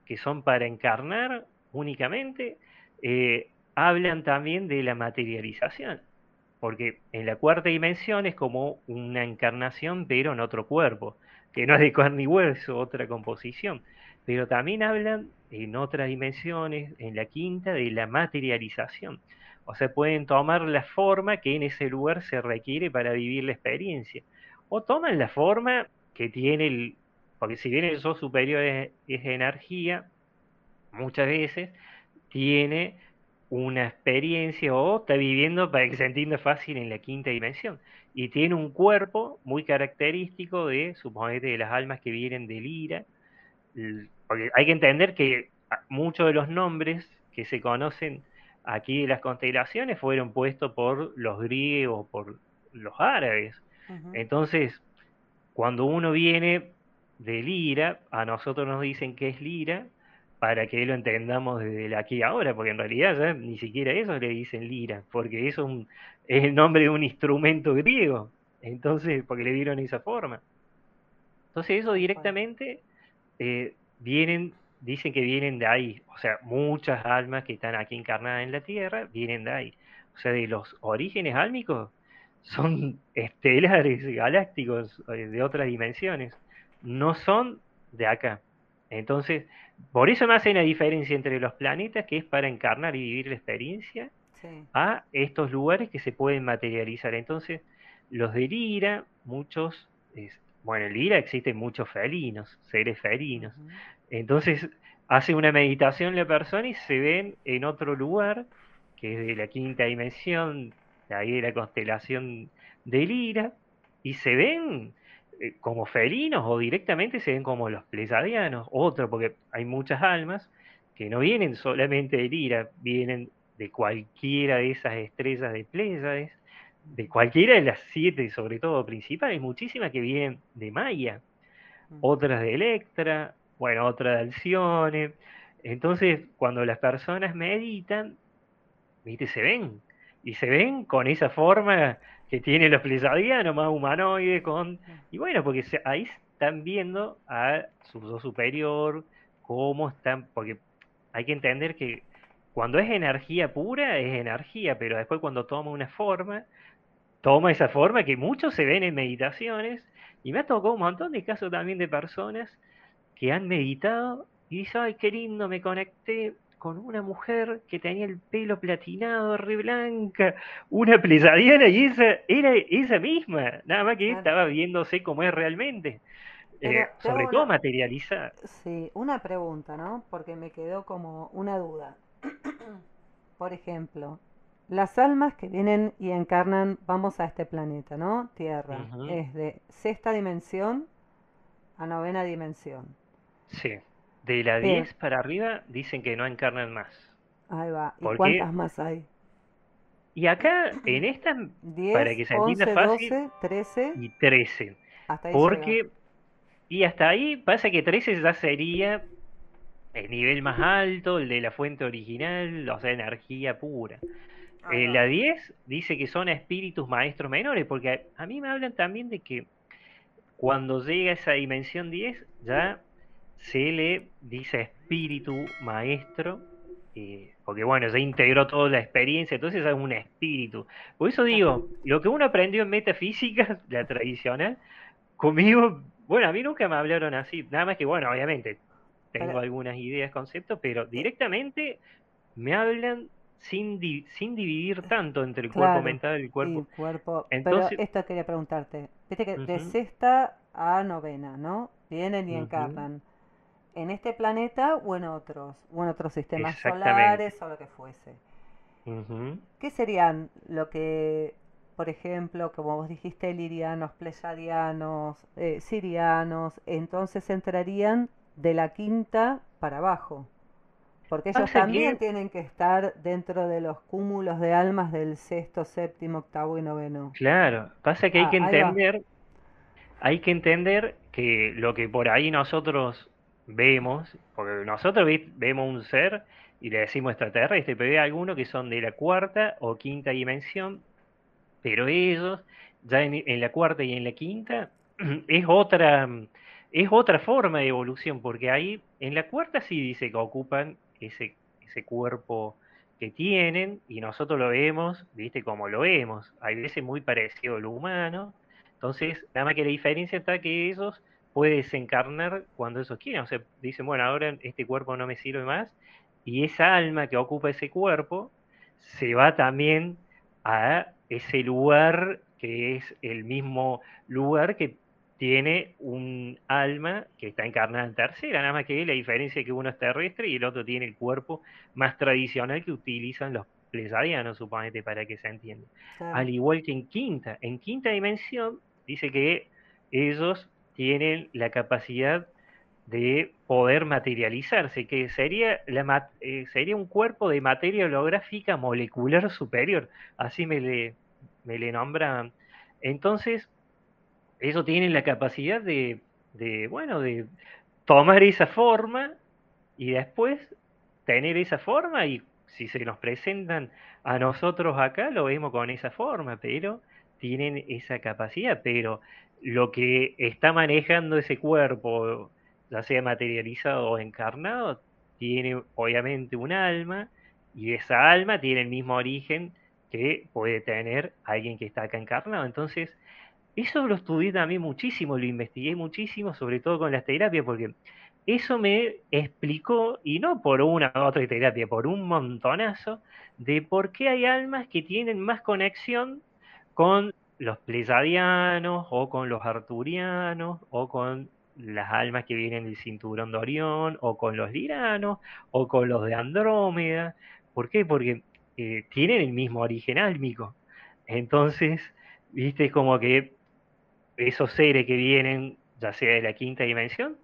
que son para encarnar únicamente, eh, hablan también de la materialización, porque en la cuarta dimensión es como una encarnación, pero en otro cuerpo, que no es de carne y hueso, otra composición pero también hablan en otras dimensiones, en la quinta, de la materialización. O sea, pueden tomar la forma que en ese lugar se requiere para vivir la experiencia. O toman la forma que tiene el... Porque si bien el yo superior es, energía, muchas veces tiene una experiencia o está viviendo para que se entienda fácil en la quinta dimensión. Y tiene un cuerpo muy característico de, suponete, de las almas que vienen del ira, porque hay que entender que muchos de los nombres que se conocen aquí de las constelaciones fueron puestos por los griegos, por los árabes. Entonces, cuando uno viene de Lira, a nosotros nos dicen que es Lira, para que lo entendamos desde aquí y ahora, porque en realidad ya ni siquiera eso le dicen Lira, porque eso es el nombre de un instrumento griego, entonces, porque le dieron esa forma. Entonces eso directamente eh, vienen, dicen que vienen de ahí, o sea, muchas almas que están aquí encarnadas en la Tierra vienen de ahí. O sea, de los orígenes álmicos son estelares, galácticos, eh, de otras dimensiones, no son de acá. Entonces, por eso me hace la diferencia entre los planetas, que es para encarnar y vivir la experiencia, a estos lugares que se pueden materializar. Entonces, los de Lira, muchos bueno, en Lira existen muchos felinos, seres felinos. Entonces hace una meditación la persona y se ven en otro lugar, que es de la quinta dimensión, de ahí de la constelación de Lira, y se ven eh, como felinos o directamente se ven como los plesadianos, otro, porque hay muchas almas que no vienen solamente de Lira, vienen de cualquiera de esas estrellas de Pléyades, de cualquiera de las siete, sobre todo principales, muchísimas que vienen de Maya, mm. otras de Electra, bueno, otras de Alcione. Entonces, cuando las personas meditan, ¿viste? Se ven, y se ven con esa forma que tiene los plesadianos, más humanoide, con... Y bueno, porque ahí están viendo a su superior, cómo están, porque hay que entender que cuando es energía pura, es energía, pero después cuando toma una forma, toma esa forma que muchos se ven en meditaciones, y me ha tocado un montón de casos también de personas que han meditado y dicen, ay, qué lindo, me conecté con una mujer que tenía el pelo platinado, re blanca, una plesadiana, y esa era esa misma, nada más que estaba viéndose como es realmente. Eh, sobre todo materializar. Sí, una pregunta, ¿no? Porque me quedó como una duda. Por ejemplo, las almas que vienen y encarnan, vamos a este planeta, ¿no? Tierra, es de sexta dimensión a novena dimensión. Sí, de la 10 para arriba dicen que no encarnan más. Ahí va, ¿y cuántas más hay? Y acá, en esta, para que se entienda fácil, 12, 13 y 13. Hasta ahí porque, y hasta ahí pasa que 13 ya sería el nivel más alto, el de la fuente original, o sea, energía pura. Eh, la 10 dice que son espíritus maestros menores, porque a, mí me hablan también de que cuando llega a esa dimensión 10, ya se le dice espíritu maestro, eh, porque bueno, ya integró toda la experiencia, entonces es un espíritu. Por eso digo, lo que uno aprendió en metafísica, la tradicional, conmigo, bueno, a mí nunca me hablaron así, nada más que bueno, obviamente, tengo algunas ideas, conceptos, pero directamente me hablan sin, sin dividir tanto entre el cuerpo mental y el cuerpo. cuerpo. Entonces, pero esto quería preguntarte. Viste que de sexta a novena, ¿no? Vienen y encarnan. En este planeta o en otros, o en otros sistemas solares o lo que fuese. ¿Qué serían lo que, por ejemplo, como vos dijiste, lirianos, pleyadianos, eh, sirianos, entonces entrarían de la quinta para abajo. Porque ellos también tienen que estar dentro de los cúmulos de almas del sexto, séptimo, octavo y noveno. Claro, pasa que hay ah, que entender, hay que entender que lo que por ahí nosotros vemos, porque nosotros vemos un ser y le decimos extraterrestre, pero hay algunos que son de la cuarta o quinta dimensión, pero ellos, ya en, la cuarta y en la quinta, es otra, es otra forma de evolución, porque ahí en la cuarta sí dice que ocupan ese, ese cuerpo que tienen y nosotros lo vemos, viste, como lo vemos. Hay veces muy parecido a lo humano. Entonces, nada más que la diferencia está que ellos pueden desencarnar cuando ellos quieren. O sea, dicen, bueno, ahora este cuerpo no me sirve más. Y esa alma que ocupa ese cuerpo se va también a ese lugar que es el mismo lugar que tiene un alma que está encarnada en tercera, nada más que la diferencia es que uno es terrestre y el otro tiene el cuerpo más tradicional que utilizan los plesadianos, suponete, para que se entienda. Al igual que en quinta, en quinta dimensión dice que ellos tienen la capacidad de poder materializarse, que eh, sería un cuerpo de materia holográfica molecular superior, así me le, me nombran. Entonces, eso tienen la capacidad de, bueno, de tomar esa forma y después tener esa forma y si se nos presentan a nosotros acá, lo vemos con esa forma, pero tienen esa capacidad, pero lo que está manejando ese cuerpo, ya sea materializado o encarnado, tiene obviamente un alma y esa alma tiene el mismo origen que puede tener alguien que está acá encarnado. Entonces, eso lo estudié también muchísimo, lo investigué muchísimo, sobre todo con las terapias, porque eso me explicó, y no por una u otra terapia, por un montonazo, de por qué hay almas que tienen más conexión con los plesadianos, o con los arturianos, o con las almas que vienen del cinturón de Orión, o con los liranos, o con los de Andrómeda. ¿Por qué? Porque eh, tienen el mismo origen álmico. Entonces, viste, como que esos seres que vienen, ya sea de la quinta dimensión,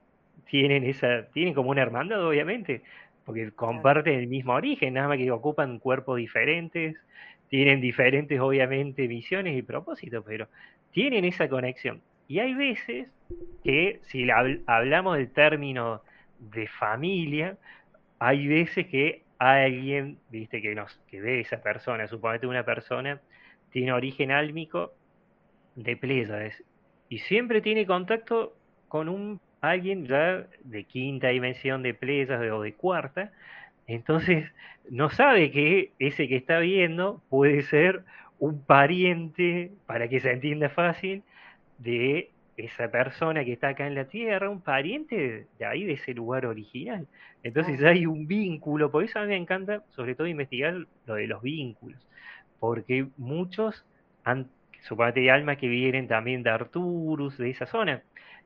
tienen esa, tienen como una hermandad, obviamente, porque comparten el mismo origen, nada más que ocupan cuerpos diferentes, tienen diferentes, obviamente, misiones y propósitos, pero tienen esa conexión. Y hay veces que, si hablamos del término de familia, hay veces que alguien, viste, que, nos, que ve esa persona, suponete una persona, tiene origen álmico de Pléyades, y siempre tiene contacto con un alguien ya de quinta dimensión de Pléyades o de cuarta, entonces no sabe que ese que está viendo puede ser un pariente, para que se entienda fácil, de esa persona que está acá en la Tierra, un pariente de ahí, de ese lugar original. Entonces hay un vínculo, por eso a mí me encanta sobre todo investigar lo de los vínculos, porque muchos han, suponete hay almas que vienen también de Arturus, de esa zona.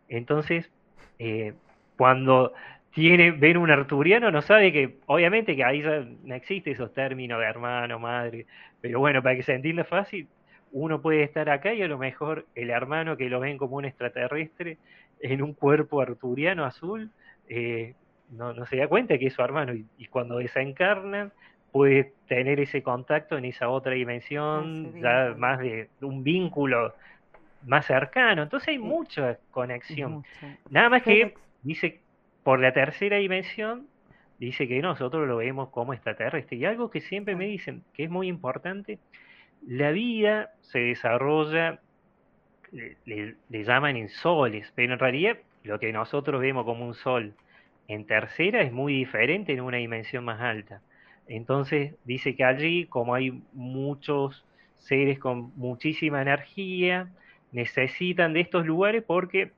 Entonces, eh, cuando tiene, ven un arturiano, no sabe que, obviamente que ahí no existe esos términos de hermano, madre, pero bueno, para que se entienda fácil, uno puede estar acá y a lo mejor el hermano que lo ven como un extraterrestre en un cuerpo arturiano azul, eh, no, no, se da cuenta que es su hermano y, cuando desencarna puede tener ese contacto en esa otra dimensión, ya más de, un vínculo más cercano. Entonces hay mucha conexión. Nada más que dice por la tercera dimensión, dice que nosotros lo vemos como extraterrestre. Y algo que siempre me dicen que es muy importante, la vida se desarrolla, le, llaman en soles, pero en realidad lo que nosotros vemos como un sol en tercera es muy diferente en una dimensión más alta. Entonces dice que allí, como hay muchos seres con muchísima energía, necesitan de estos lugares porque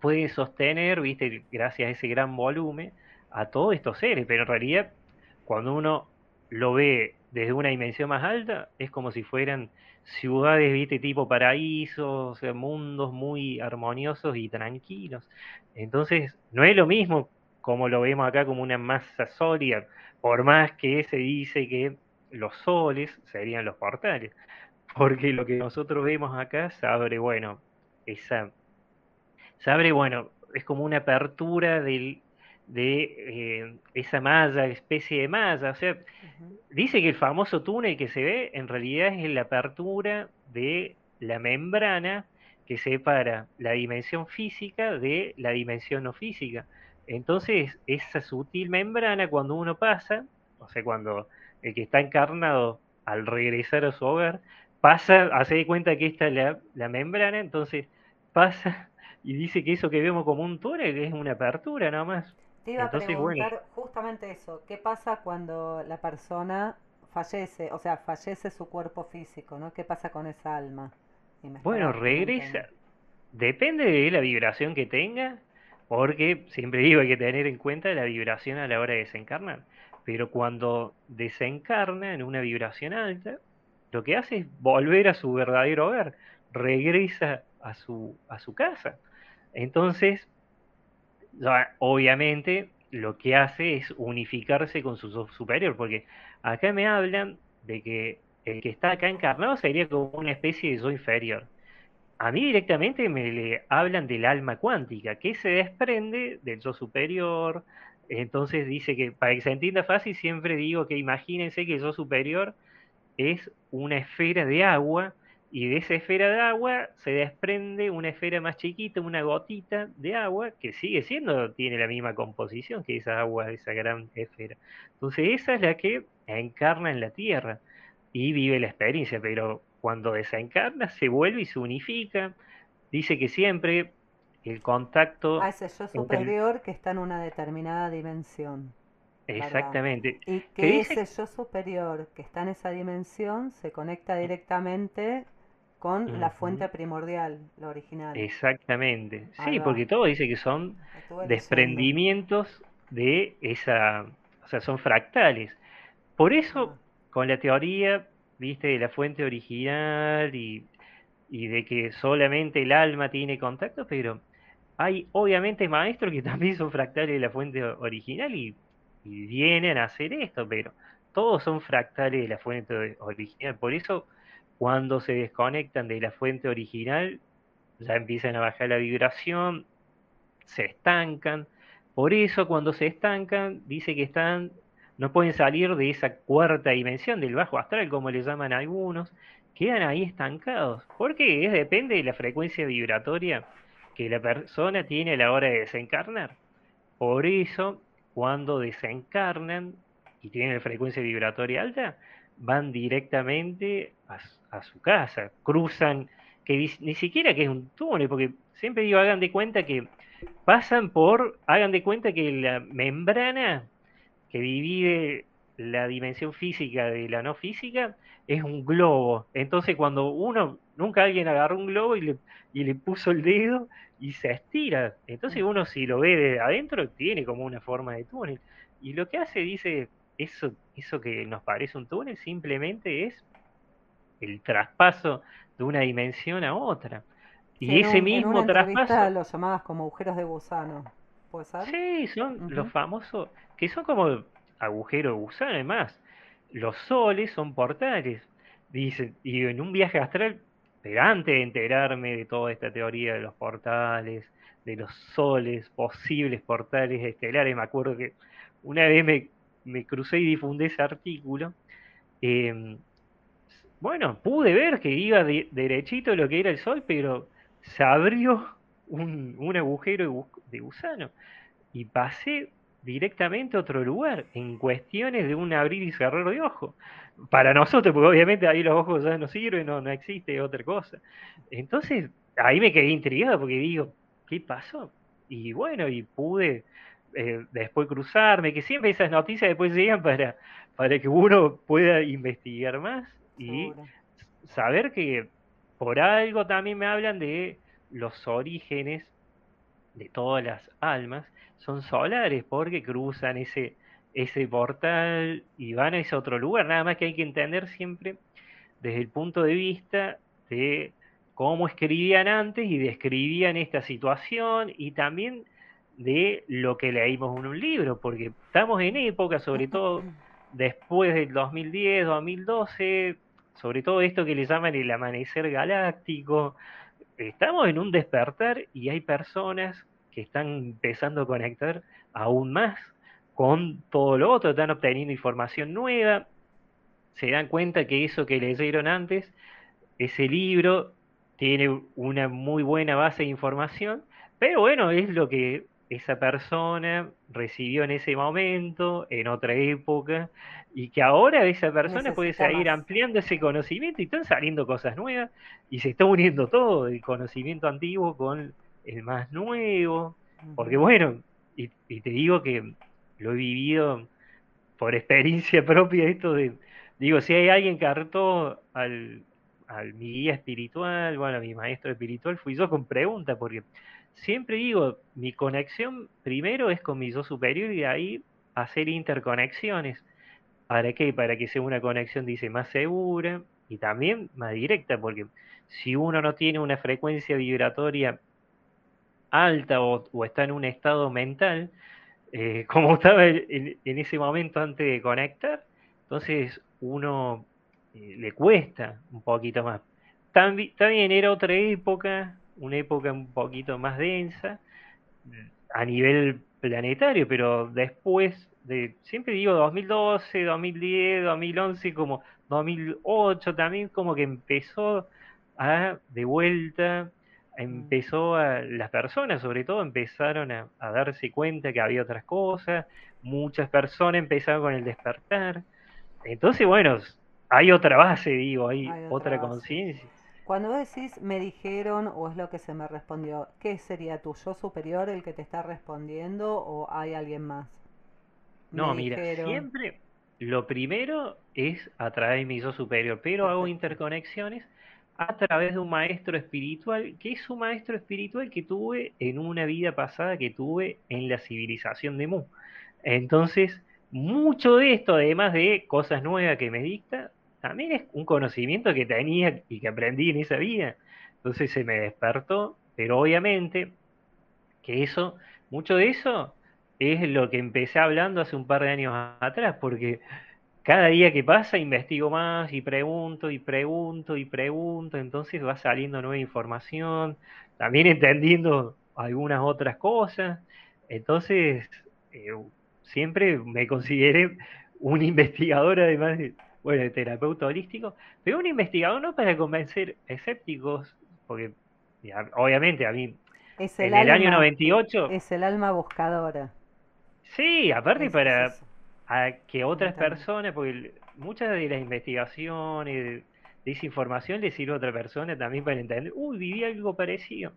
puede sostener, viste, gracias a ese gran volumen, a todos estos seres, pero en realidad cuando uno lo ve desde una dimensión más alta, es como si fueran ciudades, viste, tipo paraísos, mundos muy armoniosos y tranquilos. Entonces, no es lo mismo como lo vemos acá como una masa sólida, por más que se dice que los soles serían los portales, porque lo que nosotros vemos acá se abre, bueno, esa se abre, bueno, es como una apertura del, de eh, esa malla, especie de malla. O sea, dice que el famoso túnel que se ve en realidad es la apertura de la membrana que separa la dimensión física de la dimensión no física. Entonces, esa sutil membrana, cuando uno pasa, o sea, cuando el que está encarnado al regresar a su hogar, pasa, hace de cuenta que esta es la, la membrana, entonces pasa y dice que eso que vemos como un túnel es una apertura nada más. Te iba a preguntar justamente eso, ¿qué pasa cuando la persona fallece, o sea, fallece su cuerpo físico, ¿no? ¿Qué pasa con esa alma? Bueno, regresa, depende de la vibración que tenga, porque siempre digo hay que tener en cuenta la vibración a la hora de desencarnar, pero cuando desencarna en una vibración alta, lo que hace es volver a su verdadero hogar, regresa a su, a su casa. Entonces, obviamente, lo que hace es unificarse con su superior, porque acá me hablan de que el que está acá encarnado sería como una especie de yo inferior. A mí directamente me le hablan del alma cuántica, que se desprende del yo superior. Entonces dice que, para que se entienda fácil, siempre digo que imagínense que el yo superior es una esfera de agua y de esa esfera de agua se desprende una esfera más chiquita, una gotita de agua, que sigue siendo, tiene la misma composición que esa agua, esa gran esfera. Entonces esa es la que encarna en la Tierra y vive la experiencia, pero cuando desencarna se vuelve y se unifica. Dice que siempre el contacto... A ese yo superior que está en una determinada dimensión. Exactamente. Y que ese yo superior que está en esa dimensión se conecta directamente con la fuente primordial, la original. Exactamente. sí, porque todo dice que son desprendimientos de esa, o sea, son fractales. Por eso, ah. con la teoría, viste, de la fuente original y, y de que solamente el alma tiene contacto, pero hay obviamente maestros que también son fractales de la fuente original y, y vienen a hacer esto, pero todos son fractales de la fuente original. Por eso, cuando se desconectan de la fuente original, ya empiezan a bajar la vibración, se estancan. Por eso, cuando se estancan, dice que están, no pueden salir de esa cuarta dimensión del bajo astral, como le llaman algunos, quedan ahí estancados. Porque es, depende de la frecuencia vibratoria que la persona tiene a la hora de desencarnar. Por eso, cuando desencarnan y tienen frecuencia vibratoria alta, van directamente a, su casa, cruzan, que ni siquiera que es un túnel, porque siempre digo, hagan de cuenta que pasan por, hagan de cuenta que la membrana que divide la dimensión física de la no física es un globo. Entonces cuando uno, nunca alguien agarró un globo y le, y le puso el dedo y se estira. Entonces uno si lo ve de adentro tiene como una forma de túnel. Y lo que hace, dice, eso, eso que nos parece un túnel simplemente es el traspaso de una dimensión a otra. Y ese mismo traspaso... Los llamabas como agujeros de gusano. ¿Puede ser? Sí, son los famosos, que son como agujeros de gusano, además. Los soles son portales. Dicen, y en un viaje astral, pero antes de enterarme de toda esta teoría de los portales, de los soles, posibles portales estelares, me acuerdo que una vez me, me crucé y difundí ese artículo. Em, bueno, pude ver que iba derechito lo que era el sol, pero se abrió un, agujero de gusano y pasé directamente a otro lugar, en cuestiones de un abrir y cerrar de ojo. Para nosotros, porque obviamente ahí los ojos ya no sirven, no, no existe otra cosa. Entonces, ahí me quedé intrigado porque digo, ¿qué pasó? Y bueno, y pude eh, después cruzarme, que siempre esas noticias después llegan para, para que uno pueda investigar más y saber que por algo también me hablan de los orígenes de todas las almas son solares porque cruzan ese, ese portal y van a ese otro lugar. Nada más que hay que entender siempre desde el punto de vista de cómo escribían antes y describían esta situación y también de lo que leímos en un libro, porque estamos en época, sobre todo después del 2010, 2012, sobre todo esto que le llaman el amanecer galáctico, estamos en un despertar y hay personas que están empezando a conectar aún más con todo lo otro, están obteniendo información nueva, se dan cuenta que eso que leyeron antes, ese libro tiene una muy buena base de información, pero bueno, es lo que esa persona recibió en ese momento, en otra época, y que ahora esa persona puede seguir ampliando ese conocimiento y están saliendo cosas nuevas y se está uniendo todo, el conocimiento antiguo con el más nuevo, porque bueno, y, te digo que lo he vivido por experiencia propia esto de, digo, si hay alguien que hartó al, al mi guía espiritual, bueno, a mi maestro espiritual, fui yo con pregunta, porque siempre digo, mi conexión primero es con mi yo superior y de ahí hacer interconexiones. ¿Para qué? Para que sea una conexión, dice, más segura y también más directa, porque si uno no tiene una frecuencia vibratoria alta o, está en un estado mental, eh, como estaba en, ese momento antes de conectar, entonces uno eh, le cuesta un poquito más. También, también era otra época, una época un poquito más densa a nivel planetario, pero después de, siempre digo 2012, 2010, 2011, como 2008 también como que empezó a de vuelta, empezó a, las personas sobre todo empezaron a, darse cuenta que había otras cosas, muchas personas empezaron con el despertar, entonces bueno, hay otra base, digo, hay, otra conciencia. Cuando vos decís me dijeron o es lo que se me respondió, ¿qué sería tu yo superior el que te está respondiendo o hay alguien más? No, mira, siempre lo primero es a través de mi yo superior, pero hago interconexiones a través de un maestro espiritual, que es un maestro espiritual que tuve en una vida pasada que tuve en la civilización de Mu. Entonces, mucho de esto, además de cosas nuevas que me dicta, también es un conocimiento que tenía y que aprendí en esa vida. Entonces se me despertó, pero obviamente Que eso, mucho de eso es lo que empecé hablando hace un par de años atrás, porque cada día que pasa investigo más y pregunto y pregunto y pregunto, entonces va saliendo nueva información, también entendiendo algunas otras cosas, entonces eh, siempre me consideré un investigador además de, bueno, de terapeuta holístico, pero un investigador no para convencer escépticos, porque obviamente a mí en el año 98 es el alma buscadora. Sí, aparte para que otras personas, porque muchas de las investigaciones, de esa información le sirve a otra persona también para entender, uy, viví algo parecido.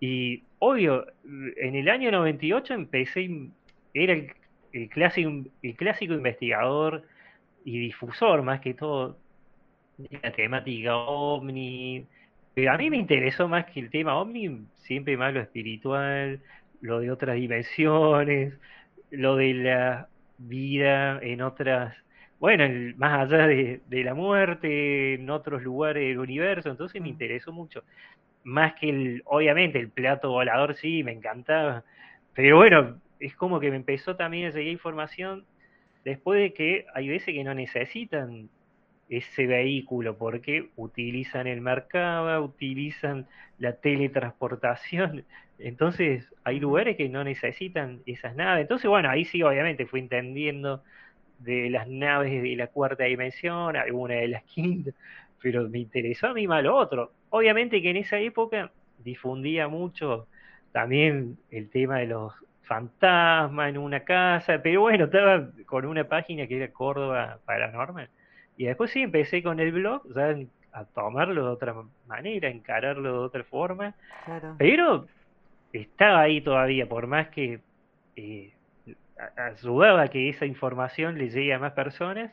Y obvio, en el año 98 empecé, era el, clásico, el clásico investigador y difusor más que todo de la temática ovni. Pero a mí me interesó más que el tema ovni, siempre más lo espiritual, lo de otras dimensiones, lo de la vida en otras, bueno, más allá de, la muerte, en otros lugares del universo, entonces me mm. interesó mucho. Más que el, obviamente, el plato volador sí, me encantaba, pero bueno, es como que me empezó también a seguir información después de que hay veces que no necesitan ese vehículo porque utilizan el mercado, utilizan la teletransportación. Entonces hay lugares que no necesitan esas naves. Entonces, bueno, ahí sí obviamente fui entendiendo de las naves de la cuarta dimensión, alguna de las quintas, pero me interesó a mí más lo otro. Obviamente que en esa época difundía mucho también el tema de los fantasmas en una casa, pero bueno, estaba con una página que era Córdoba Paranormal y después sí, empecé con el blog, ya a tomarlo de otra manera, encararlo de otra forma. Pero estaba ahí todavía, por más que eh, ayudaba a que esa información le llegue a más personas,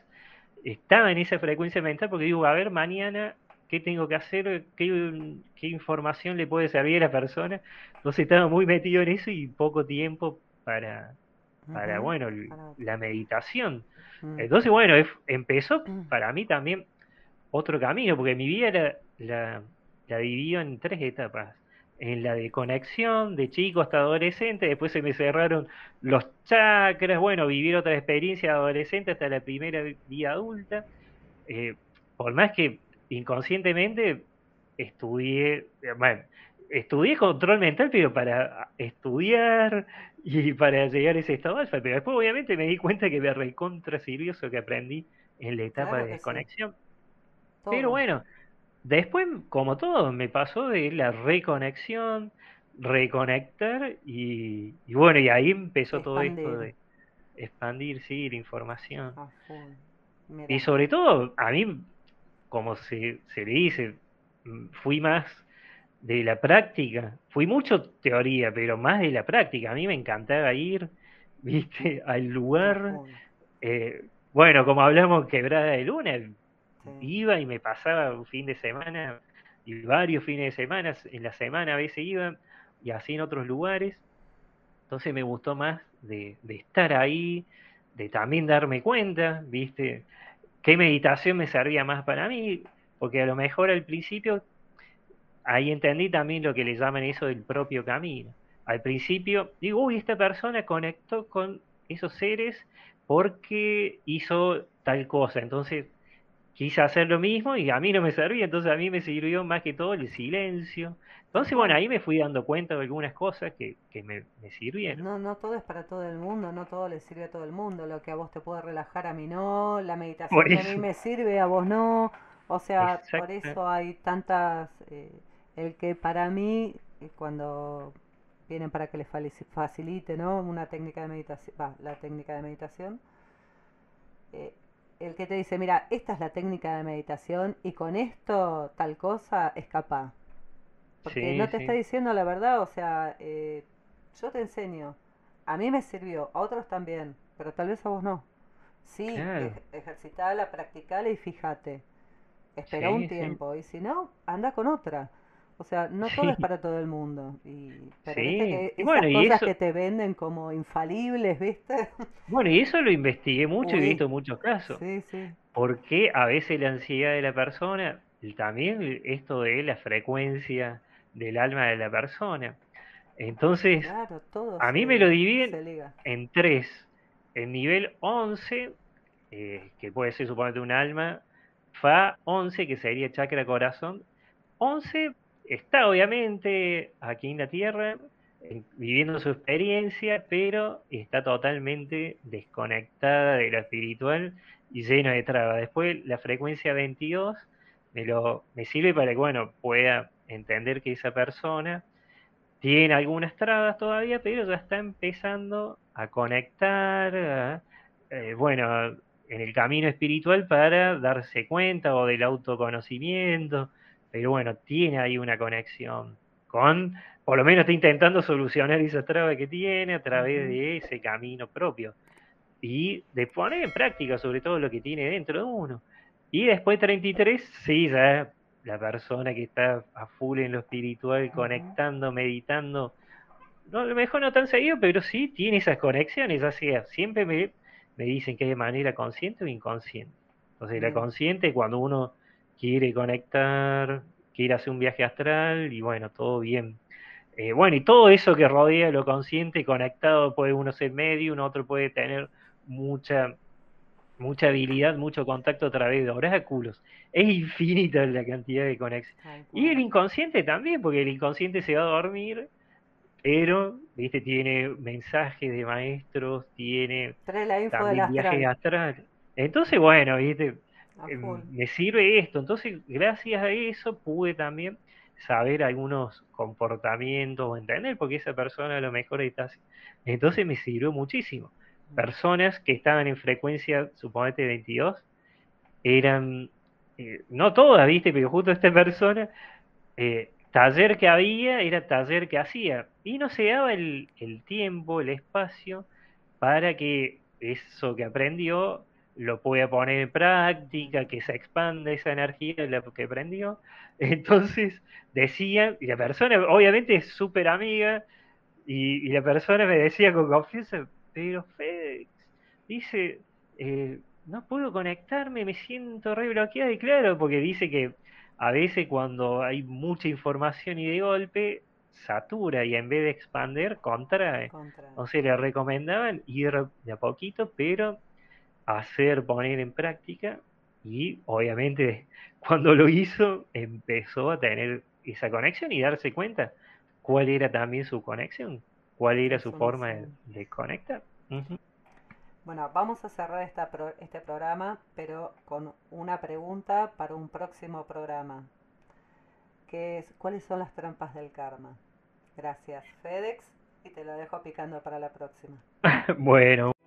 estaba en esa frecuencia mental porque digo, a ver, mañana, ¿qué tengo que hacer? ¿Qué, qué información le puede servir a la persona? Entonces estaba muy metido en eso y poco tiempo para, para, bueno, la meditación. Entonces, bueno, empezó para mí también otro camino, porque mi vida la, la, la dividió en tres etapas. En la de conexión, de chico hasta adolescente, después se me cerraron los chakras, bueno, vivir otra experiencia adolescente hasta la primera vida adulta. Eh, por más que inconscientemente estudié, bueno, estudié control mental, pero para estudiar y para llegar a ese estado alfa. Pero después, obviamente, me di cuenta que me recontra sirvió eso que aprendí en la etapa de desconexión. Pero bueno, después, como todo, me pasó de la reconexión, reconectar y, bueno, y ahí empezó todo esto de expandir, sí, la información. y sobre todo, a mí, como se, se le dice, fui más de la práctica. Fui mucho teoría, pero más de la práctica. A mí me encantaba ir, viste, al lugar. Eh, bueno, como hablamos quebrada de luna, iba y me pasaba un fin de semana y varios fines de semana, en la semana a veces iba y así en otros lugares. Entonces me gustó más de, estar ahí, de también darme cuenta, viste, qué meditación me servía más para mí, porque a lo mejor al principio ahí entendí también lo que le llaman eso del propio camino. Al principio digo, uy, esta persona conectó con esos seres porque hizo tal cosa. Entonces quise hacer lo mismo y a mí no me servía, entonces a mí me sirvió más que todo el silencio. Entonces, bueno, ahí me fui dando cuenta de algunas cosas que, me, me, sirvieron. No, no todo es para todo el mundo, no todo le sirve a todo el mundo. Lo que a vos te puede relajar, a mí no. La meditación a mí me sirve, a vos no. O sea, por eso hay tantas... Eh, el que para mí, eh, cuando vienen para que les facilite ¿no? una técnica de meditación, va, la técnica de meditación, eh, el que te dice, mira, esta es la técnica de meditación y con esto tal cosa escapa. Porque no te está diciendo la verdad, o sea, eh, yo te enseño, a mí me sirvió, a otros también, pero tal vez a vos no. Sí, ejercitala, practicala y fíjate. Espera un tiempo y si no, anda con otra. O sea, no todo es para todo el mundo. Y, pero sí. que esas bueno, cosas que te venden como infalibles, ¿viste? Bueno, y eso lo investigué mucho y he visto muchos casos. Sí, sí. Porque a veces la ansiedad de la persona, también esto de la frecuencia del alma de la persona. Entonces, Claro, todo a mí me lo dividen en tres. El nivel 11, eh, que puede ser suponete un alma, Fa 11, que sería chakra corazón. 11 está obviamente aquí en la Tierra, eh, viviendo su experiencia, pero está totalmente desconectada de lo espiritual y lleno de trabas. Después la frecuencia 22 me, lo, me sirve para que, bueno, pueda entender que esa persona tiene algunas trabas todavía, pero ya está empezando a conectar, eh, bueno, en el camino espiritual para darse cuenta o del autoconocimiento, pero bueno, tiene ahí una conexión con, por lo menos está intentando solucionar esa traba que tiene a través de ese camino propio y de poner en práctica sobre todo lo que tiene dentro de uno. Y después 33, sí, ya la persona que está a full en lo espiritual, conectando, meditando, no, a lo mejor no tan seguido, pero sí tiene esas conexiones, ya sea, siempre me, me dicen que es de manera consciente o inconsciente. Entonces, la consciente es cuando uno quiere conectar, quiere hacer un viaje astral y bueno, todo bien. Eh, bueno, y todo eso que rodea lo consciente, conectado, puede uno ser medio, uno otro puede tener mucha, mucha habilidad, mucho contacto a través de oráculos. Es infinita la cantidad de conexiones. Y el inconsciente también, porque el inconsciente se va a dormir, pero, viste, tiene mensajes de maestros, tiene Trae la info también viajes astral. astrales. Entonces, bueno, viste, Em, me sirve esto. Entonces, gracias a eso pude también saber algunos comportamientos o entender por qué esa persona a lo mejor está así. Entonces me sirvió muchísimo. Personas que estaban en frecuencia, suponete 22, eran, eh, no todas, viste, pero justo esta persona, eh, taller que había era taller que hacía. Y no se daba el, el tiempo, el espacio para que eso que aprendió lo pueda poner en práctica, que se expanda esa energía de que aprendió. Entonces decía, y la persona obviamente es súper amiga, y, y la persona me decía con confianza, pero Félix, dice, eh, no puedo conectarme, me siento re bloqueada, y claro, porque dice que a veces cuando hay mucha información y de golpe, satura y en vez de expander, contrae. Contra. Entonces le recomendaban ir de a poquito, pero hacer, poner en práctica y obviamente cuando lo hizo empezó a tener esa conexión y darse cuenta cuál era también su conexión, cuál era su forma de, conectar. Bueno, vamos a cerrar esta pro- este programa, pero con una pregunta para un próximo programa, que es, ¿cuáles son las trampas del karma? Gracias, FedEx, y te lo dejo picando para la próxima. Bueno.